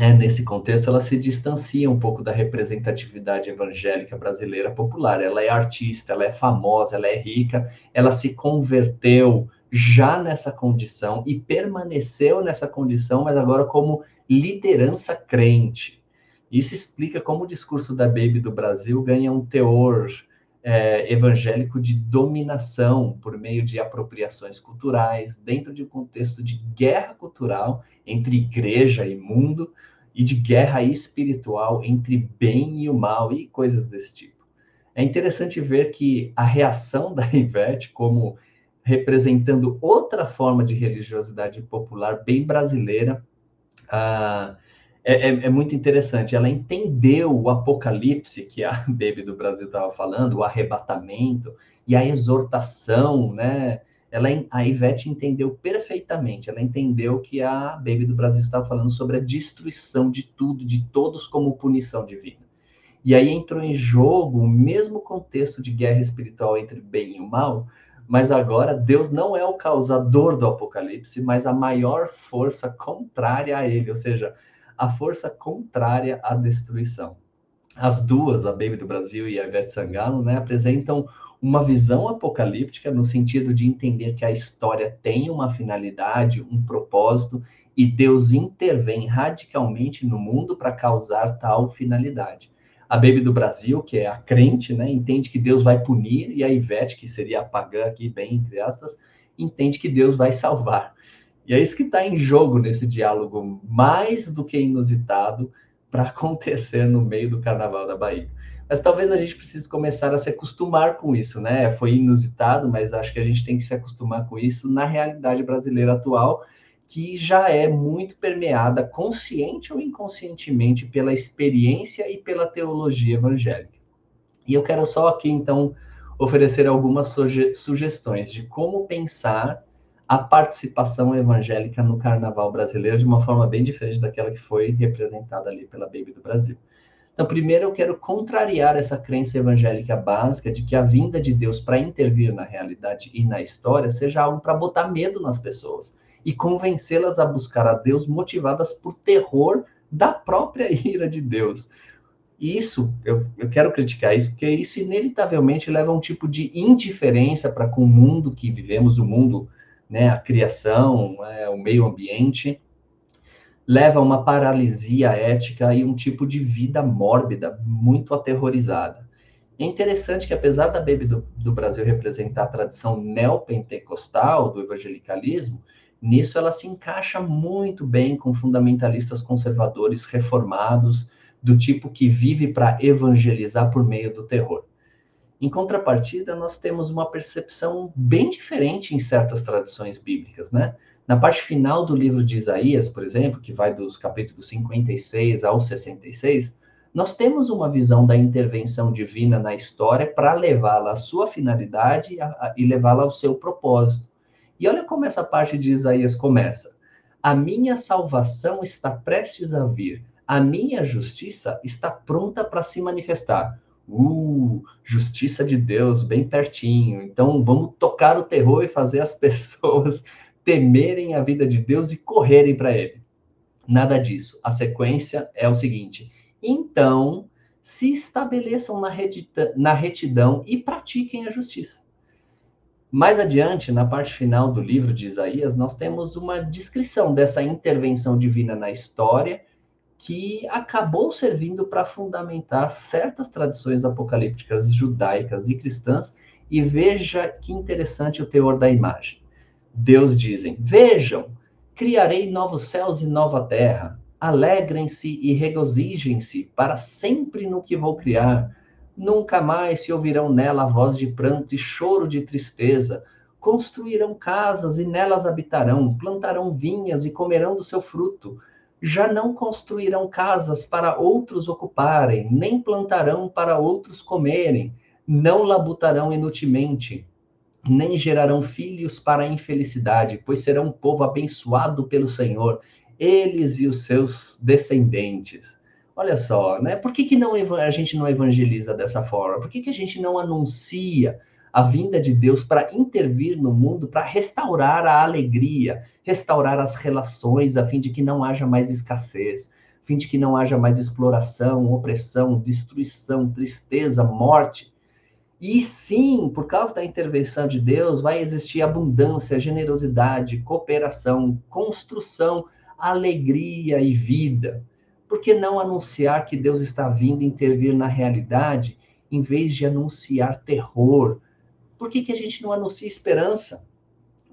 é, nesse contexto, ela se distancia um pouco da representatividade evangélica brasileira popular. Ela é artista, ela é famosa, ela é rica, ela se converteu já nessa condição e permaneceu nessa condição, mas agora como liderança crente. Isso explica como o discurso da Baby do Brasil ganha um teor é, evangélico de dominação por meio de apropriações culturais, dentro de um contexto de guerra cultural entre igreja e mundo, e de guerra espiritual entre bem e o mal, e coisas desse tipo. É interessante ver que a reação da Ivete, como representando outra forma de religiosidade popular bem brasileira, uh, é, é, é, muito interessante. Ela entendeu o apocalipse que a Baby do Brasil estava falando, o arrebatamento e a exortação, né? Ela, a Ivete entendeu perfeitamente. Ela entendeu que a Baby do Brasil estava falando sobre a destruição de tudo, de todos como punição divina. E aí entrou em jogo o mesmo contexto de guerra espiritual entre bem e o mal, mas agora Deus não é o causador do apocalipse, mas a maior força contrária a ele, ou seja, a força contrária à destruição. As duas, a Baby do Brasil e a Ivete Sangalo, né, apresentam uma visão apocalíptica no sentido de entender que a história tem uma finalidade, um propósito, e Deus intervém radicalmente no mundo para causar tal finalidade. A Baby do Brasil, que é a crente, né, entende que Deus vai punir, e a Ivete, que seria a pagã aqui, bem entre aspas, entende que Deus vai salvar. E é isso que está em jogo nesse diálogo mais do que inusitado para acontecer no meio do Carnaval da Bahia. Mas talvez a gente precise começar a se acostumar com isso, né? Foi inusitado, mas acho que a gente tem que se acostumar com isso na realidade brasileira atual, que já é muito permeada, consciente ou inconscientemente, pela experiência e pela teologia evangélica. E eu quero só aqui, então, oferecer algumas suge sugestões de como pensar a participação evangélica no carnaval brasileiro de uma forma bem diferente daquela que foi representada ali pela Baby do Brasil. Então, primeiro eu quero contrariar essa crença evangélica básica de que a vinda de Deus para intervir na realidade e na história seja algo para botar medo nas pessoas e convencê-las a buscar a Deus motivadas por terror da própria ira de Deus. Isso, eu, eu quero criticar isso, porque isso inevitavelmente leva a um tipo de indiferença para com o mundo que vivemos, o mundo, né, a criação, é, o meio ambiente, leva a uma paralisia ética e um tipo de vida mórbida, muito aterrorizada. É interessante que, apesar da Baby do, do Brasil representar a tradição neopentecostal do evangelicalismo, nisso ela se encaixa muito bem com fundamentalistas conservadores reformados, do tipo que vive para evangelizar por meio do terror. Em contrapartida, nós temos uma percepção bem diferente em certas tradições bíblicas, né? Na parte final do livro de Isaías, por exemplo, que vai dos capítulos 56 ao 66, nós temos uma visão da intervenção divina na história para levá-la à sua finalidade e levá-la ao seu propósito. E olha como essa parte de Isaías começa. A minha salvação está prestes a vir, a minha justiça está pronta para se manifestar. Uh, justiça de Deus bem pertinho. Então vamos tocar o terror e fazer as pessoas temerem a vida de Deus e correrem para ele. Nada disso. A sequência é o seguinte: então se estabeleçam na, na retidão e pratiquem a justiça. Mais adiante, na parte final do livro de Isaías, nós temos uma descrição dessa intervenção divina na história que acabou servindo para fundamentar certas tradições apocalípticas judaicas e cristãs. E veja que interessante o teor da imagem. Deus dizem: Vejam, criarei novos céus e nova terra. Alegrem-se e regozijem-se para sempre no que vou criar. Nunca mais se ouvirão nela voz de pranto e choro de tristeza. Construirão casas e nelas habitarão, plantarão vinhas e comerão do seu fruto já não construirão casas para outros ocuparem, nem plantarão para outros comerem, não labutarão inutilmente, nem gerarão filhos para a infelicidade, pois serão um povo abençoado pelo Senhor, eles e os seus descendentes. Olha só, né? Por que, que não, a gente não evangeliza dessa forma? Por que, que a gente não anuncia a vinda de Deus para intervir no mundo, para restaurar a alegria, restaurar as relações, a fim de que não haja mais escassez, a fim de que não haja mais exploração, opressão, destruição, tristeza, morte. E sim, por causa da intervenção de Deus, vai existir abundância, generosidade, cooperação, construção, alegria e vida. Por que não anunciar que Deus está vindo intervir na realidade, em vez de anunciar terror, por que, que a gente não anuncia esperança?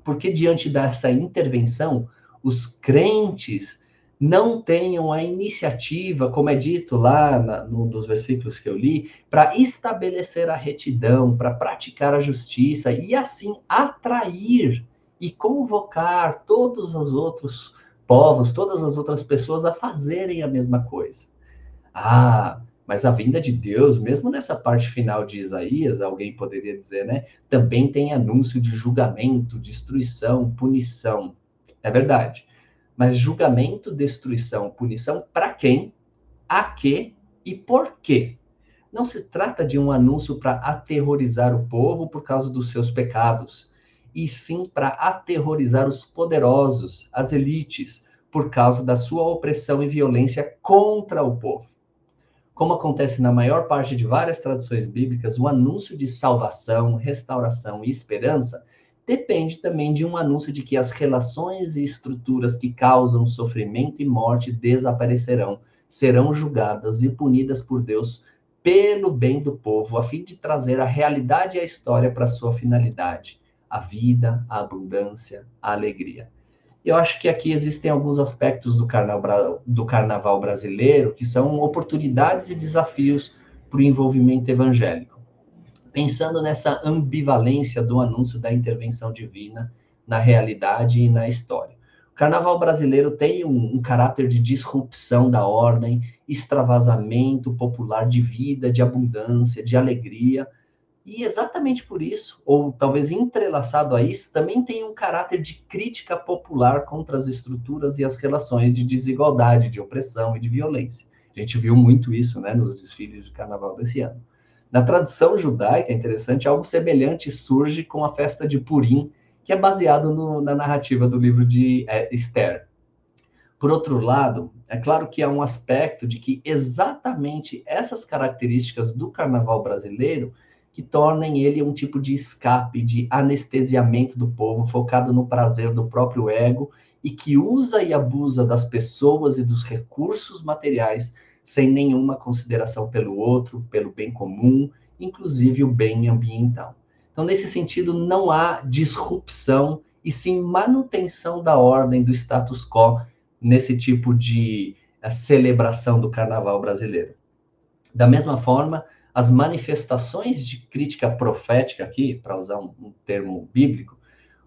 Porque diante dessa intervenção, os crentes não tenham a iniciativa, como é dito lá na, num dos versículos que eu li, para estabelecer a retidão, para praticar a justiça e assim atrair e convocar todos os outros povos, todas as outras pessoas a fazerem a mesma coisa. Ah, mas a vinda de Deus, mesmo nessa parte final de Isaías, alguém poderia dizer, né? Também tem anúncio de julgamento, destruição, punição. É verdade. Mas julgamento, destruição, punição para quem? A quê e por quê? Não se trata de um anúncio para aterrorizar o povo por causa dos seus pecados, e sim para aterrorizar os poderosos, as elites, por causa da sua opressão e violência contra o povo. Como acontece na maior parte de várias tradições bíblicas, o anúncio de salvação, restauração e esperança depende também de um anúncio de que as relações e estruturas que causam sofrimento e morte desaparecerão, serão julgadas e punidas por Deus pelo bem do povo, a fim de trazer a realidade e a história para sua finalidade, a vida, a abundância, a alegria. Eu acho que aqui existem alguns aspectos do carnaval, do carnaval brasileiro que são oportunidades e desafios para o envolvimento evangélico. Pensando nessa ambivalência do anúncio da intervenção divina na realidade e na história. O carnaval brasileiro tem um, um caráter de disrupção da ordem, extravasamento popular de vida, de abundância, de alegria, e exatamente por isso, ou talvez entrelaçado a isso, também tem um caráter de crítica popular contra as estruturas e as relações de desigualdade, de opressão e de violência. A gente viu muito isso né, nos desfiles de carnaval desse ano. Na tradição judaica, é interessante, algo semelhante surge com a festa de Purim, que é baseado no, na narrativa do livro de é, Esther. Por outro lado, é claro que há um aspecto de que exatamente essas características do carnaval brasileiro que tornem ele um tipo de escape, de anestesiamento do povo, focado no prazer do próprio ego e que usa e abusa das pessoas e dos recursos materiais sem nenhuma consideração pelo outro, pelo bem comum, inclusive o bem ambiental. Então, nesse sentido, não há disrupção e sim manutenção da ordem do status quo nesse tipo de eh, celebração do carnaval brasileiro. Da mesma forma, as manifestações de crítica profética aqui, para usar um, um termo bíblico,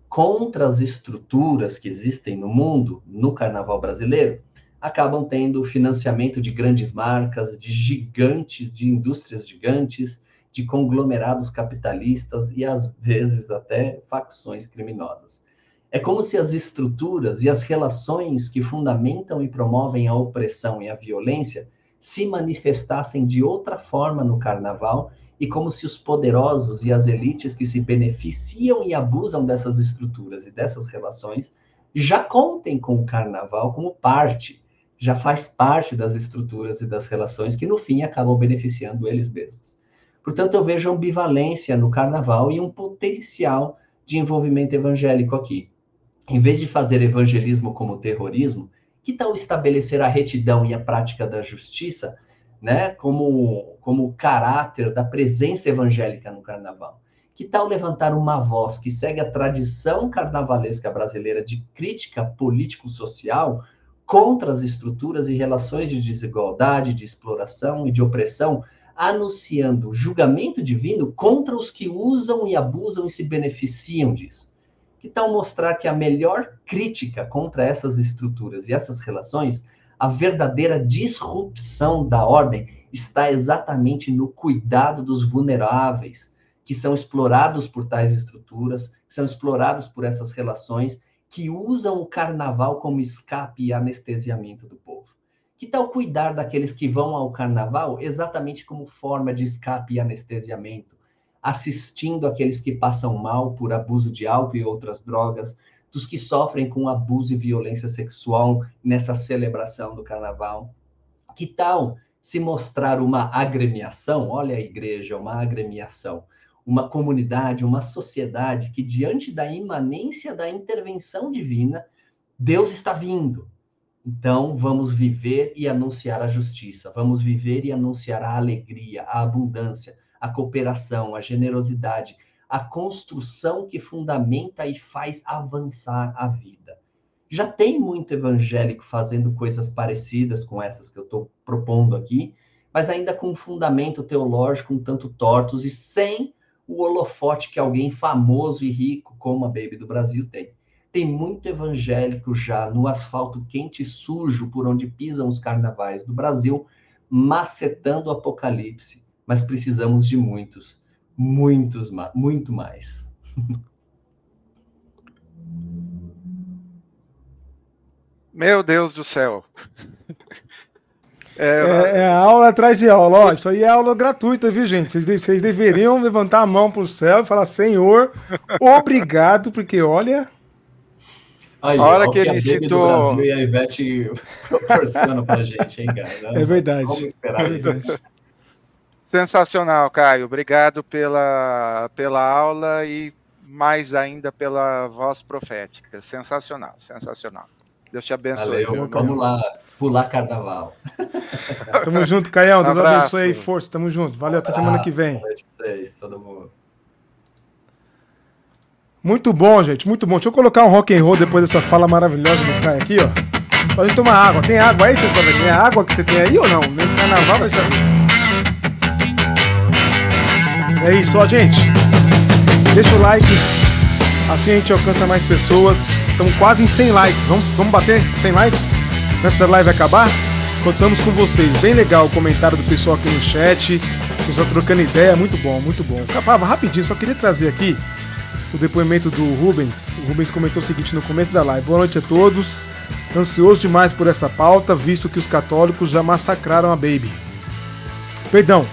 contra as estruturas que existem no mundo, no carnaval brasileiro, acabam tendo financiamento de grandes marcas, de gigantes, de indústrias gigantes, de conglomerados capitalistas e às vezes até facções criminosas. É como se as estruturas e as relações que fundamentam e promovem a opressão e a violência se manifestassem de outra forma no carnaval e como se os poderosos e as elites que se beneficiam e abusam dessas estruturas e dessas relações já contem com o carnaval como parte, já faz parte das estruturas e das relações que no fim acabam beneficiando eles mesmos. Portanto, eu vejo ambivalência no carnaval e um potencial de envolvimento evangélico aqui. Em vez de fazer evangelismo como terrorismo, que tal estabelecer a retidão e a prática da justiça, né, como como caráter da presença evangélica no carnaval? Que tal levantar uma voz que segue a tradição carnavalesca brasileira de crítica político-social contra as estruturas e relações de desigualdade, de exploração e de opressão, anunciando julgamento divino contra os que usam e abusam e se beneficiam disso? Que tal mostrar que a melhor crítica contra essas estruturas e essas relações, a verdadeira disrupção da ordem, está exatamente no cuidado dos vulneráveis, que são explorados por tais estruturas, que são explorados por essas relações, que usam o carnaval como escape e anestesiamento do povo. Que tal cuidar daqueles que vão ao carnaval exatamente como forma de escape e anestesiamento? Assistindo aqueles que passam mal por abuso de álcool e outras drogas, dos que sofrem com abuso e violência sexual nessa celebração do carnaval. Que tal se mostrar uma agremiação? Olha a igreja, uma agremiação, uma comunidade, uma sociedade que, diante da imanência da intervenção divina, Deus está vindo. Então, vamos viver e anunciar a justiça, vamos viver e anunciar a alegria, a abundância, a cooperação, a generosidade, a construção que fundamenta e faz avançar a vida. Já tem muito evangélico fazendo coisas parecidas com essas que eu estou propondo aqui, mas ainda com um fundamento teológico um tanto tortos e sem o holofote que alguém famoso e rico como a Baby do Brasil tem. Tem muito evangélico já no asfalto quente e sujo por onde pisam os carnavais do Brasil, macetando o apocalipse mas precisamos de muitos, muitos, muito mais. Meu Deus do céu. É, é, é, aula atrás de aula. Ó, isso aí é aula gratuita, viu, gente? Vocês, vocês deveriam levantar a mão para o céu e falar: Senhor, obrigado, porque olha. Aí, a hora que ele citou. Brasil e a Ivete proporcionam pra gente, hein, cara? É verdade. Como esperar é verdade. isso? Sensacional, Caio. Obrigado pela, pela aula e mais ainda pela voz profética. Sensacional, sensacional. Deus te abençoe. Valeu, vamos lá, pular carnaval. Tamo junto, Caião. Deus um abençoe aí, força. Tamo junto. Valeu, até semana que vem. Boa noite pra vocês, todo mundo. Muito bom, gente, muito bom. Deixa eu colocar um rock and roll depois dessa fala maravilhosa do Caio aqui, ó. Pode tomar água. Tem água aí, você tá vendo? É água que você tem aí ou não? No carnaval vai ser... É isso, ó, gente. Deixa o like. Assim a gente alcança mais pessoas. Estamos quase em 100 likes. Vamos, vamos bater 100 likes? Antes da live acabar? Contamos com vocês. Bem legal o comentário do pessoal aqui no chat. Pessoal trocando ideia. Muito bom, muito bom. Capava, rapidinho, só queria trazer aqui o depoimento do Rubens. O Rubens comentou o seguinte no começo da live. Boa noite a todos. Ansioso demais por essa pauta, visto que os católicos já massacraram a Baby. Perdão,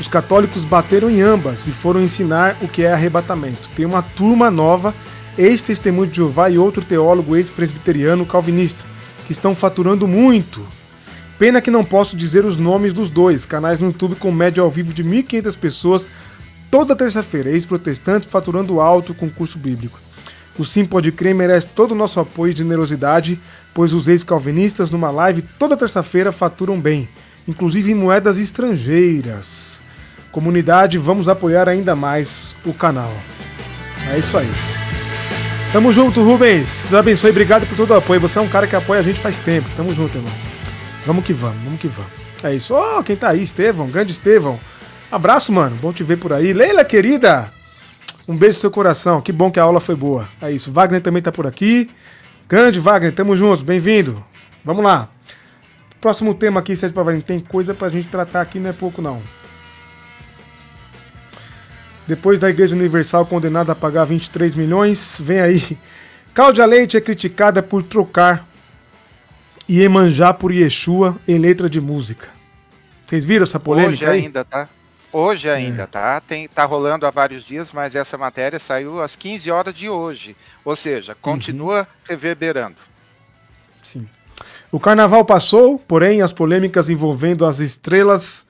os católicos bateram em ambas e foram ensinar o que é arrebatamento. Tem uma turma nova, ex-testemunho de Jeová e outro teólogo ex-presbiteriano calvinista, que estão faturando muito. Pena que não posso dizer os nomes dos dois, canais no YouTube com média ao vivo de 1.500 pessoas toda terça-feira, ex-protestantes faturando alto com curso bíblico. O Sim Pode Crer merece todo o nosso apoio e generosidade, pois os ex-calvinistas numa live toda terça-feira faturam bem, inclusive em moedas estrangeiras. Comunidade, vamos apoiar ainda mais o canal. É isso aí. Tamo junto, Rubens. Deus abençoe. Obrigado por todo o apoio. Você é um cara que apoia a gente faz tempo. Tamo junto, irmão. Vamos que vamos, vamos que vamos. É isso. Ó, oh, quem tá aí? Estevão, grande Estevão. Abraço, mano. Bom te ver por aí. Leila, querida. Um beijo no seu coração. Que bom que a aula foi boa. É isso. Wagner também tá por aqui. Grande Wagner, tamo juntos. Bem-vindo. Vamos lá. Próximo tema aqui, Sérgio Pavarini. Tem coisa pra gente tratar aqui, não é pouco não. Depois da Igreja Universal condenada a pagar 23 milhões, vem aí. Cláudia Leite é criticada por trocar Iemanjá por Yeshua em letra de música. Vocês viram essa polêmica Hoje aí? ainda, tá? Hoje ainda, é. tá? Tem, tá rolando há vários dias, mas essa matéria saiu às 15 horas de hoje. Ou seja, continua uhum. reverberando. Sim. O carnaval passou, porém as polêmicas envolvendo as estrelas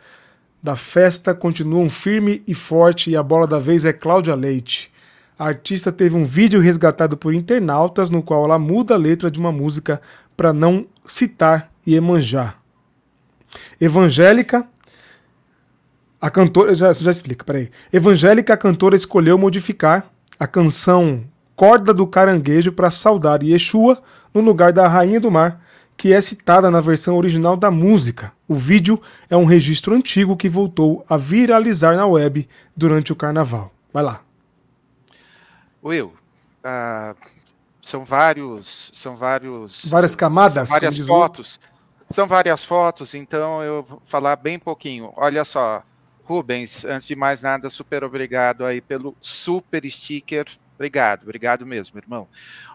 da festa continuam firme e forte e a bola da vez é Cláudia Leite. A artista teve um vídeo resgatado por internautas no qual ela muda a letra de uma música para não citar Iemanjá. Evangélica, a cantora. Já, já explica, peraí. Evangélica, a cantora escolheu modificar a canção Corda do Caranguejo para saudar Yeshua no lugar da Rainha do Mar, que é citada na versão original da música. O vídeo é um registro antigo que voltou a viralizar na web durante o carnaval. Vai lá. Will, uh, são vários, são vários, várias camadas, várias fotos, são várias fotos. Então eu vou falar bem pouquinho. Olha só, Rubens, antes de mais nada, super obrigado aí pelo super sticker. Obrigado, obrigado mesmo, irmão.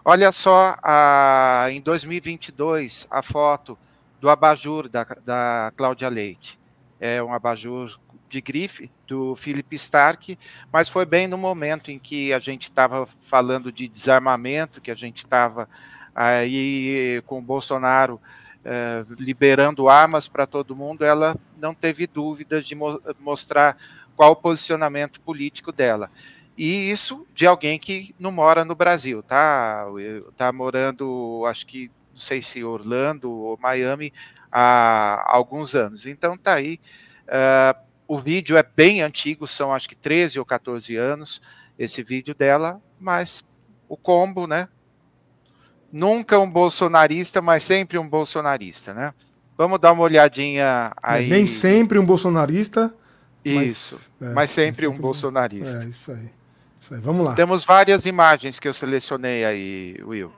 Olha só, a, em 2022, a foto do abajur da, da Cláudia Leite. É um abajur de grife do Philip Stark, mas foi bem no momento em que a gente estava falando de desarmamento, que a gente estava aí com o Bolsonaro é, liberando armas para todo mundo, ela não teve dúvidas de mo mostrar qual o posicionamento político dela. E isso de alguém que não mora no Brasil, tá? Tá morando, acho que, não sei se Orlando ou Miami, há alguns anos. Então tá aí. Uh, o vídeo é bem antigo, são acho que 13 ou 14 anos esse vídeo dela, mas o combo, né? nunca um bolsonarista, mas sempre um bolsonarista, né? Vamos dar uma olhadinha é, aí. Nem sempre um bolsonarista. Isso, mas, é, mas sempre, um bolsonarista. É, isso aí. isso aí. Vamos lá. Temos várias imagens que eu selecionei aí, Will.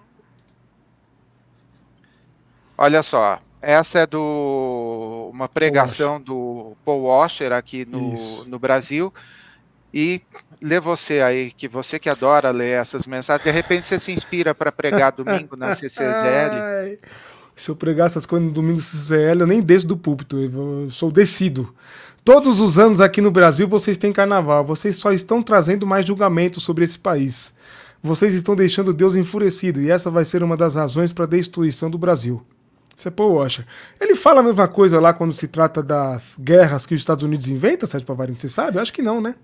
Olha só, essa é do uma pregação do Paul Washer aqui no, no Brasil. E lê você aí, que você que adora ler essas mensagens, de repente você se inspira para pregar domingo na CCZL. Se eu pregar essas coisas no domingo na CCZL, eu nem desço do púlpito, eu sou descido. Todos os anos aqui no Brasil vocês têm carnaval, vocês só estão trazendo mais julgamento sobre esse país. Vocês estão deixando Deus enfurecido e essa vai ser uma das razões para a destruição do Brasil. Você é Paul Washer. Ele fala a mesma coisa lá quando se trata das guerras que os Estados Unidos inventam, Sérgio Pavarini? Você sabe? Eu acho que não, né?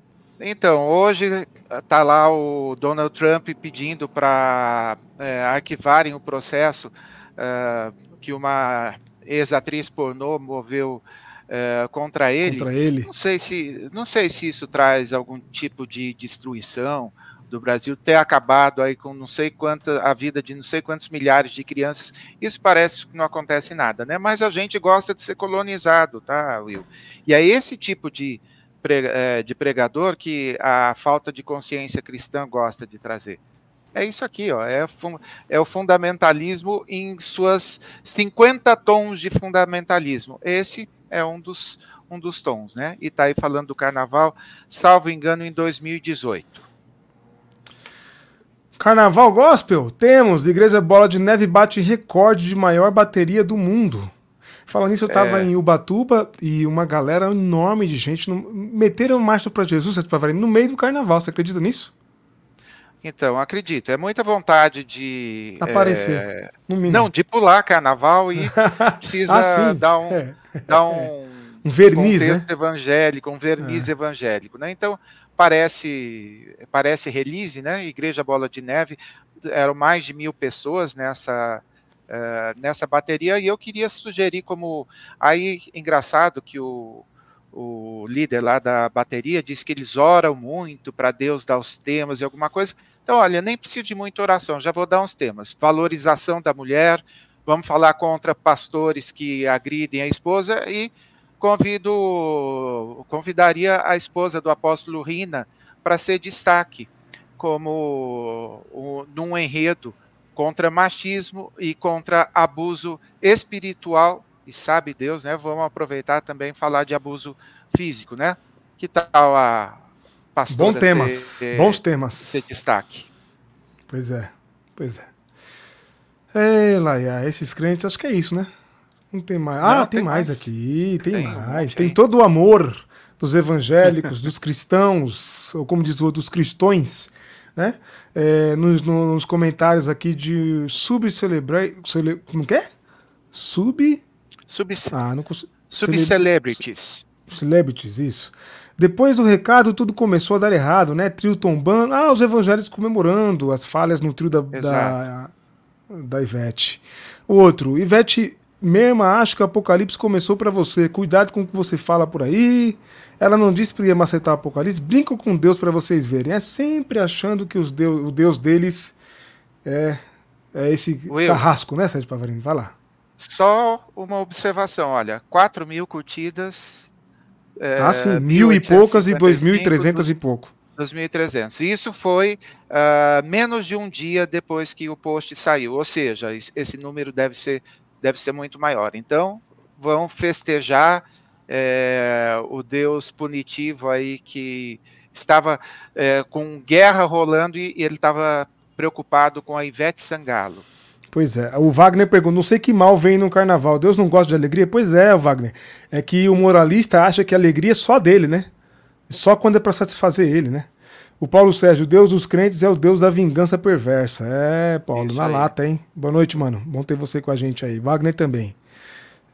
Então, hoje está lá o Donald Trump pedindo para é, arquivarem o processo é, que uma ex-atriz pornô moveu é, contra ele. Contra ele. Não sei, se, não sei se isso traz algum tipo de destruição do Brasil ter acabado aí com não sei quanta a vida de não sei quantos milhares de crianças. Isso parece que não acontece nada, né? Mas a gente gosta de ser colonizado, tá, Will? E é esse tipo de é, de pregador que a falta de consciência cristã gosta de trazer. É isso aqui, ó, é, é o fundamentalismo em suas 50 tons de fundamentalismo. Esse é um dos, um dos tons, né? E está aí falando do carnaval, salvo engano, em 2018. Carnaval Gospel? Temos. Igreja Bola de Neve bate recorde de maior bateria do mundo. Falando nisso, eu tava é. em Ubatuba e uma galera enorme de gente no... meteram marcha para Jesus, no meio do carnaval. Você acredita nisso? Então, acredito. É muita vontade de. Aparecer. É... Não, de pular carnaval e precisa ah, dar um. É. Dar um, um verniz, né? evangélico, um verniz é. evangélico, né? Então, parece, parece release, né? Igreja Bola de Neve, eram mais de mil pessoas nessa, uh, nessa bateria, e eu queria sugerir como. Aí, engraçado que o, o líder lá da bateria disse que eles oram muito para Deus dar os temas e alguma coisa. Então, olha, nem preciso de muita oração, já vou dar uns temas. Valorização da mulher, vamos falar contra pastores que agridem a esposa e convido, convidaria a esposa do apóstolo Rina para ser destaque como o, num enredo contra machismo e contra abuso espiritual e sabe Deus, né? Vamos aproveitar também falar de abuso físico, né? Que tal a pastora Bom temas, ser, bons temas. Ser destaque. Pois é, pois é. É, Laia, esses crentes, acho que é isso, né? Não tem mais. Ah, Não, tem, tem mais, aqui, tem, tem mais. Um tem todo o amor dos evangélicos, dos cristãos, ou como diz o outro, dos cristões, né? É, nos, nos, comentários aqui de sub-celebrate. Cele, como que é? Sub. Sub. Ah, não consigo. Sub-celebrities. Celebrities, isso. Depois do recado, tudo começou a dar errado, né? Trio tombando. Ah, os evangélicos comemorando as falhas no trio da, da, da, Ivete. Outro, Ivete Merma, acho que o apocalipse começou para você. Cuidado com o que você fala por aí. Ela não disse que ia macetar o apocalipse. Brinca com Deus para vocês verem. É sempre achando que os deus, o Deus deles é, é esse Will, carrasco, né, Sérgio Pavarini? Vai lá. Só uma observação, olha, 4 mil curtidas é, ah, sim, mil e poucas e 2.300 e pouco. 2.300. Isso foi uh, menos de um dia depois que o post saiu, ou seja, esse número deve ser, deve ser muito maior. Então, vão festejar é, o Deus punitivo aí que estava é, com guerra rolando e, e ele estava preocupado com a Ivete Sangalo. Pois é. O Wagner pergunta: não sei que mal vem no carnaval. Deus não gosta de alegria? Pois é, Wagner. É que o moralista acha que a alegria é só dele, né? Só quando é para satisfazer ele, né? O Paulo Sérgio, Deus dos crentes é o Deus da vingança perversa. É, Paulo, Isso na aí. lata, hein? Boa noite, mano. Bom ter você com a gente aí. Wagner também.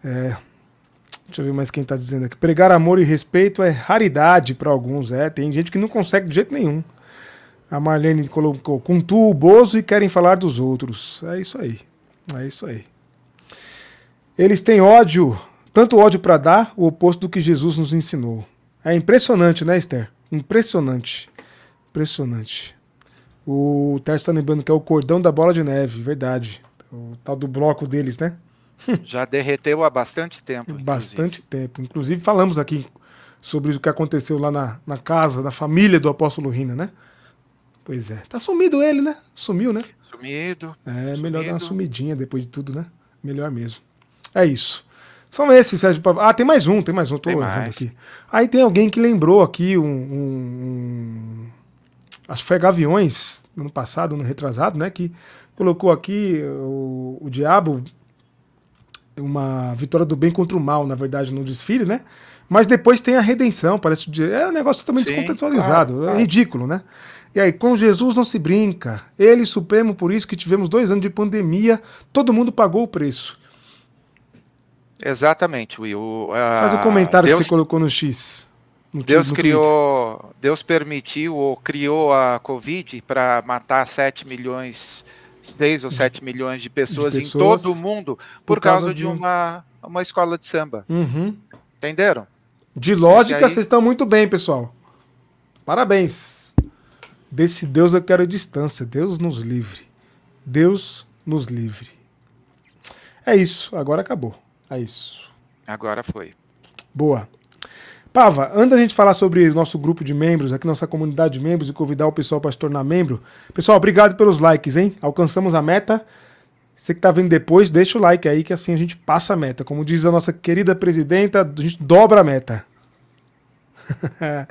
É, deixa eu ver mais quem tá dizendo aqui. Pregar amor e respeito é raridade para alguns. É, tem gente que não consegue de jeito nenhum. A Marlene colocou com tu o Bozo e querem falar dos outros. É isso aí. É isso aí. Eles têm ódio, tanto ódio para dar, o oposto do que Jesus nos ensinou. É impressionante, né, Esther? Impressionante. Impressionante. O Terce está lembrando que é o cordão da bola de neve, verdade. O tal do bloco deles, né? Já derreteu há bastante tempo. Inclusive. Bastante tempo. Inclusive, falamos aqui sobre o que aconteceu lá na, na casa, na família do apóstolo Rina, né? Pois é. Tá sumido ele, né? Sumiu, né? Sumido. É, sumido. melhor dar uma sumidinha depois de tudo, né? Melhor mesmo. É isso. São esses, Sérgio. Ah, tem mais um, tem mais um. Tô tem errando aqui. Aí tem alguém que lembrou aqui um, um, um. Acho que foi Gaviões, ano passado, ano retrasado, né? Que colocou aqui o, o diabo uma vitória do bem contra o mal, na verdade, no desfile, né? Mas depois tem a redenção, parece. É um negócio totalmente Sim, descontextualizado. Claro, claro. É ridículo, né? E aí, com Jesus não se brinca. Ele supremo, por isso que tivemos dois anos de pandemia, todo mundo pagou o preço. Exatamente, Will. Uh, Faz o um comentário Deus, que você colocou no X. No Deus no criou, Twitter. Deus permitiu ou criou a Covid para matar 7 milhões, 6 ou 7 milhões de pessoas, de pessoas em todo o mundo por, por causa, causa, de, de uma, uma escola de samba. Uhum. Entenderam? De lógica, aí... vocês estão muito bem, pessoal. Parabéns. Desse Deus eu quero distância. Deus nos livre. Deus nos livre. É isso. Agora acabou. É isso. Agora foi. Boa. Pava, antes da gente falar sobre nosso grupo de membros, aqui nossa comunidade de membros e convidar o pessoal para se tornar membro. Pessoal, obrigado pelos likes, hein? Alcançamos a meta. Você que tá vendo depois, deixa o like aí que assim a gente passa a meta. Como diz a nossa querida presidenta, a gente dobra a meta.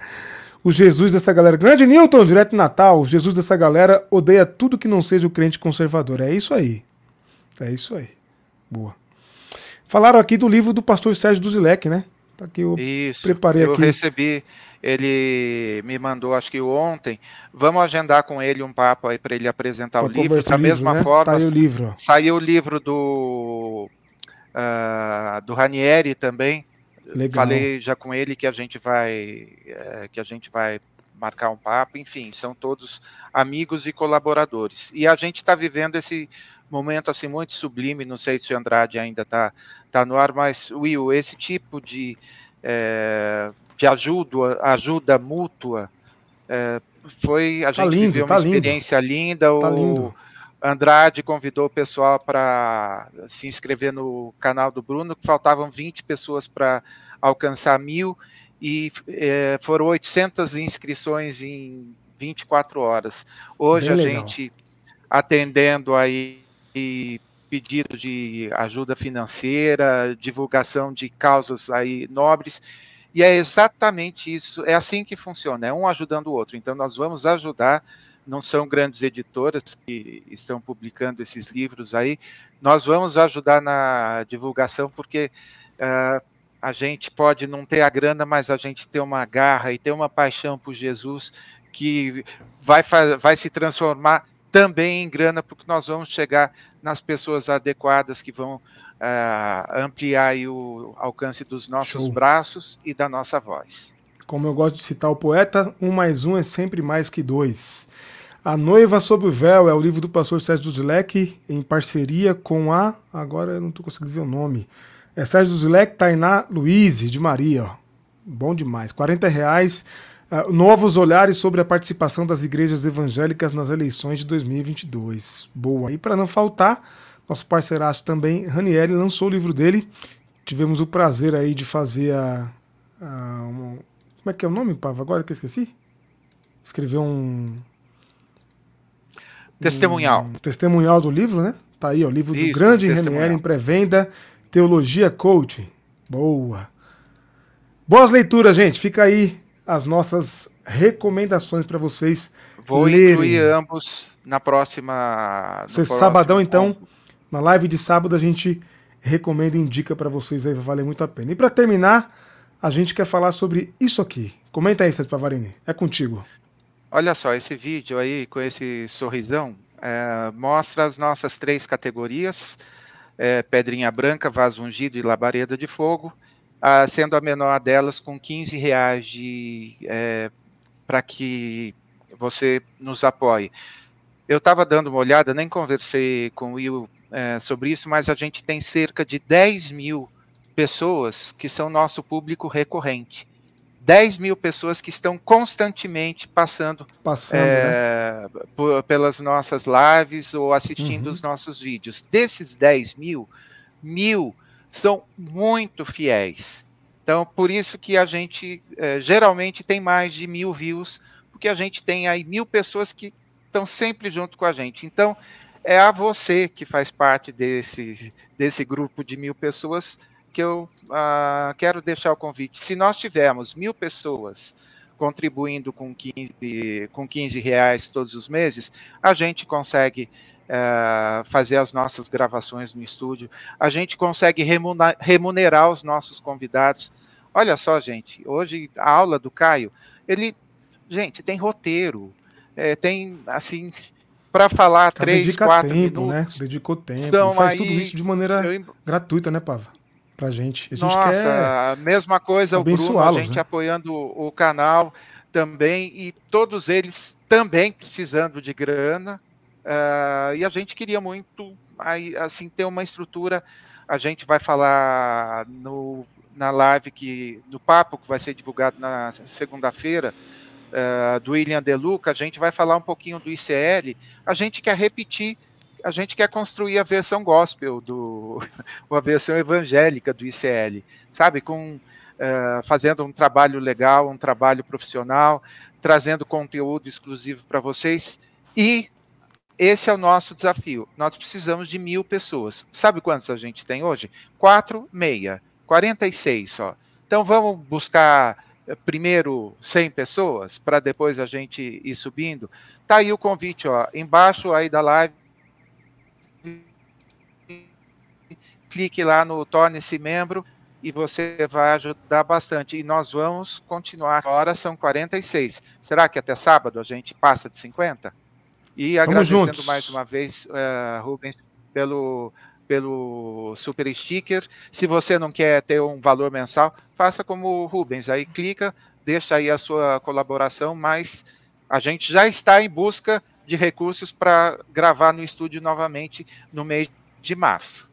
O Jesus dessa galera. Grande Newton, direto de Natal. O Jesus dessa galera odeia tudo que não seja o crente conservador. É isso aí. É isso aí. Boa. Falaram aqui do livro do pastor Sérgio Duzilek, né? Tá aqui eu isso, preparei eu aqui. Eu recebi, ele me mandou, acho que ontem. Vamos agendar com ele um papo aí para ele apresentar pra o livro. Da mesma né? forma, tá o livro. saiu o livro do, uh, do Ranieri também Legal. Falei já com ele que a gente vai é, que a gente vai marcar um papo, enfim, são todos amigos e colaboradores. E a gente está vivendo esse momento assim muito sublime, não sei se o Andrade ainda está tá no ar, mas Will, esse tipo de, é, de ajuda, ajuda mútua é, foi a tá gente lindo, viveu uma tá experiência lindo. linda. Tá o, lindo. Andrade convidou o pessoal para se inscrever no canal do Bruno, que faltavam 20 pessoas para alcançar mil, e é, foram 800 inscrições em 24 horas. Hoje Bem a legal. gente atendendo aí pedido de ajuda financeira, divulgação de causas aí nobres, e é exatamente isso, é assim que funciona, é um ajudando o outro. Então nós vamos ajudar não são grandes editoras que estão publicando esses livros aí. Nós vamos ajudar na divulgação, porque uh, a gente pode não ter a grana, mas a gente tem uma garra e tem uma paixão por Jesus que vai, vai se transformar também em grana, porque nós vamos chegar nas pessoas adequadas que vão uh, ampliar o alcance dos nossos Show. braços e da nossa voz. Como eu gosto de citar o poeta, um mais um é sempre mais que dois. A Noiva Sob o Véu é o livro do pastor Sérgio Duzlek, em parceria com a. Agora eu não estou conseguindo ver o nome. É Sérgio Duzlek, Tainá Luiz de Maria. Bom demais. 40 reais. Uh, novos olhares sobre a participação das igrejas evangélicas nas eleições de 2022. Boa. E para não faltar, nosso parceiraço também, Ranieri, lançou o livro dele. Tivemos o prazer aí de fazer a. a uma, como é que é o nome, Pava? Agora que eu esqueci? Escreveu um Testemunhal. Um testemunhal do livro, né? Tá aí, ó, o livro Isso, do grande Renier em pré-venda, Teologia Coach. Boa. Boas leituras, gente. Fica aí as nossas recomendações para vocês. Vou lerem. incluir ambos na próxima. Você, sabadão, então, na live de sábado, a gente recomenda e indica para vocês aí, vai valer muito a pena. E para terminar, a gente quer falar sobre isso aqui. Comenta aí, Sérgio Pavarini. É contigo. Olha só, esse vídeo aí com esse sorrisão é, mostra as nossas três categorias: é, pedrinha branca, vaso ungido e labareda de fogo, sendo a menor delas com 15 reais de, é, para que você nos apoie. Eu estava dando uma olhada, nem conversei com o Will é, sobre isso, mas a gente tem cerca de 10 mil pessoas que são nosso público recorrente. 10 mil pessoas que estão constantemente passando, passando é, né? por, pelas nossas lives ou assistindo uhum. os nossos vídeos. Desses 10 mil, mil são muito fiéis. Então, por isso que a gente é, geralmente tem mais de mil views, porque a gente tem aí mil pessoas que estão sempre junto com a gente. Então, é a você que faz parte desse, desse grupo de mil pessoas que eu uh, quero deixar o convite. Se nós tivermos mil pessoas contribuindo com 15, com 15 reais todos os meses, a gente consegue uh, fazer as nossas gravações no estúdio, a gente consegue remunerar os nossos convidados. Olha só, gente, hoje a aula do Caio, ele, gente, tem roteiro, é, tem, assim, para falar três, quatro tempo, né? minutos. Né? Dedicou tempo, São faz aí, tudo isso de maneira eu, gratuita, né, Pava? pra gente. A gente Nossa, quer mesma coisa, o Bruno, a gente né? apoiando o canal também, e todos eles também precisando de grana. Uh, e a gente queria muito assim ter uma estrutura. A gente vai falar no, na live que no papo que vai ser divulgado na segunda-feira uh, do William Deluca, a gente vai falar um pouquinho do ICL. A gente quer repetir a gente quer construir a versão gospel do a versão evangélica do ICL, sabe, com uh, fazendo um trabalho legal, um trabalho profissional, trazendo conteúdo exclusivo para vocês e esse é o nosso desafio. Nós precisamos de mil pessoas. Sabe quantas a gente tem hoje? Quatro, meia, 46 só. Então vamos buscar eh, primeiro 100 pessoas, para depois a gente ir subindo. Tá aí o convite, ó, embaixo aí da live. Clique lá no torne-se membro e você vai ajudar bastante. E nós vamos continuar. Agora são 46. Será que até sábado a gente passa de 50? E Vamos agradecendo juntos. mais uma vez, uh, Rubens, pelo, pelo super sticker. Se você não quer ter um valor mensal, faça como o Rubens. Aí clica, deixa aí a sua colaboração, mas a gente já está em busca de recursos para gravar no estúdio novamente no mês de março.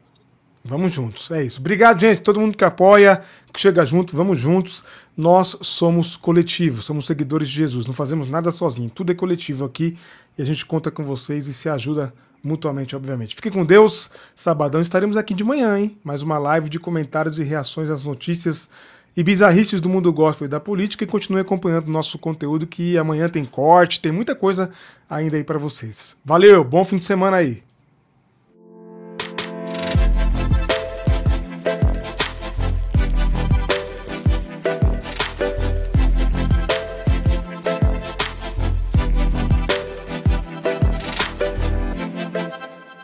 Vamos juntos, é isso. Obrigado, gente. Todo mundo que apoia, que chega junto, vamos juntos. Nós somos coletivos, somos seguidores de Jesus. Não fazemos nada sozinho. Tudo é coletivo aqui e a gente conta com vocês e se ajuda mutuamente, obviamente. Fique com Deus. Sabadão estaremos aqui de manhã, hein? Mais uma live de comentários e reações às notícias e bizarrices do mundo gospel e da política. E continue acompanhando nosso conteúdo que amanhã tem corte, tem muita coisa ainda aí para vocês. Valeu, bom fim de semana aí.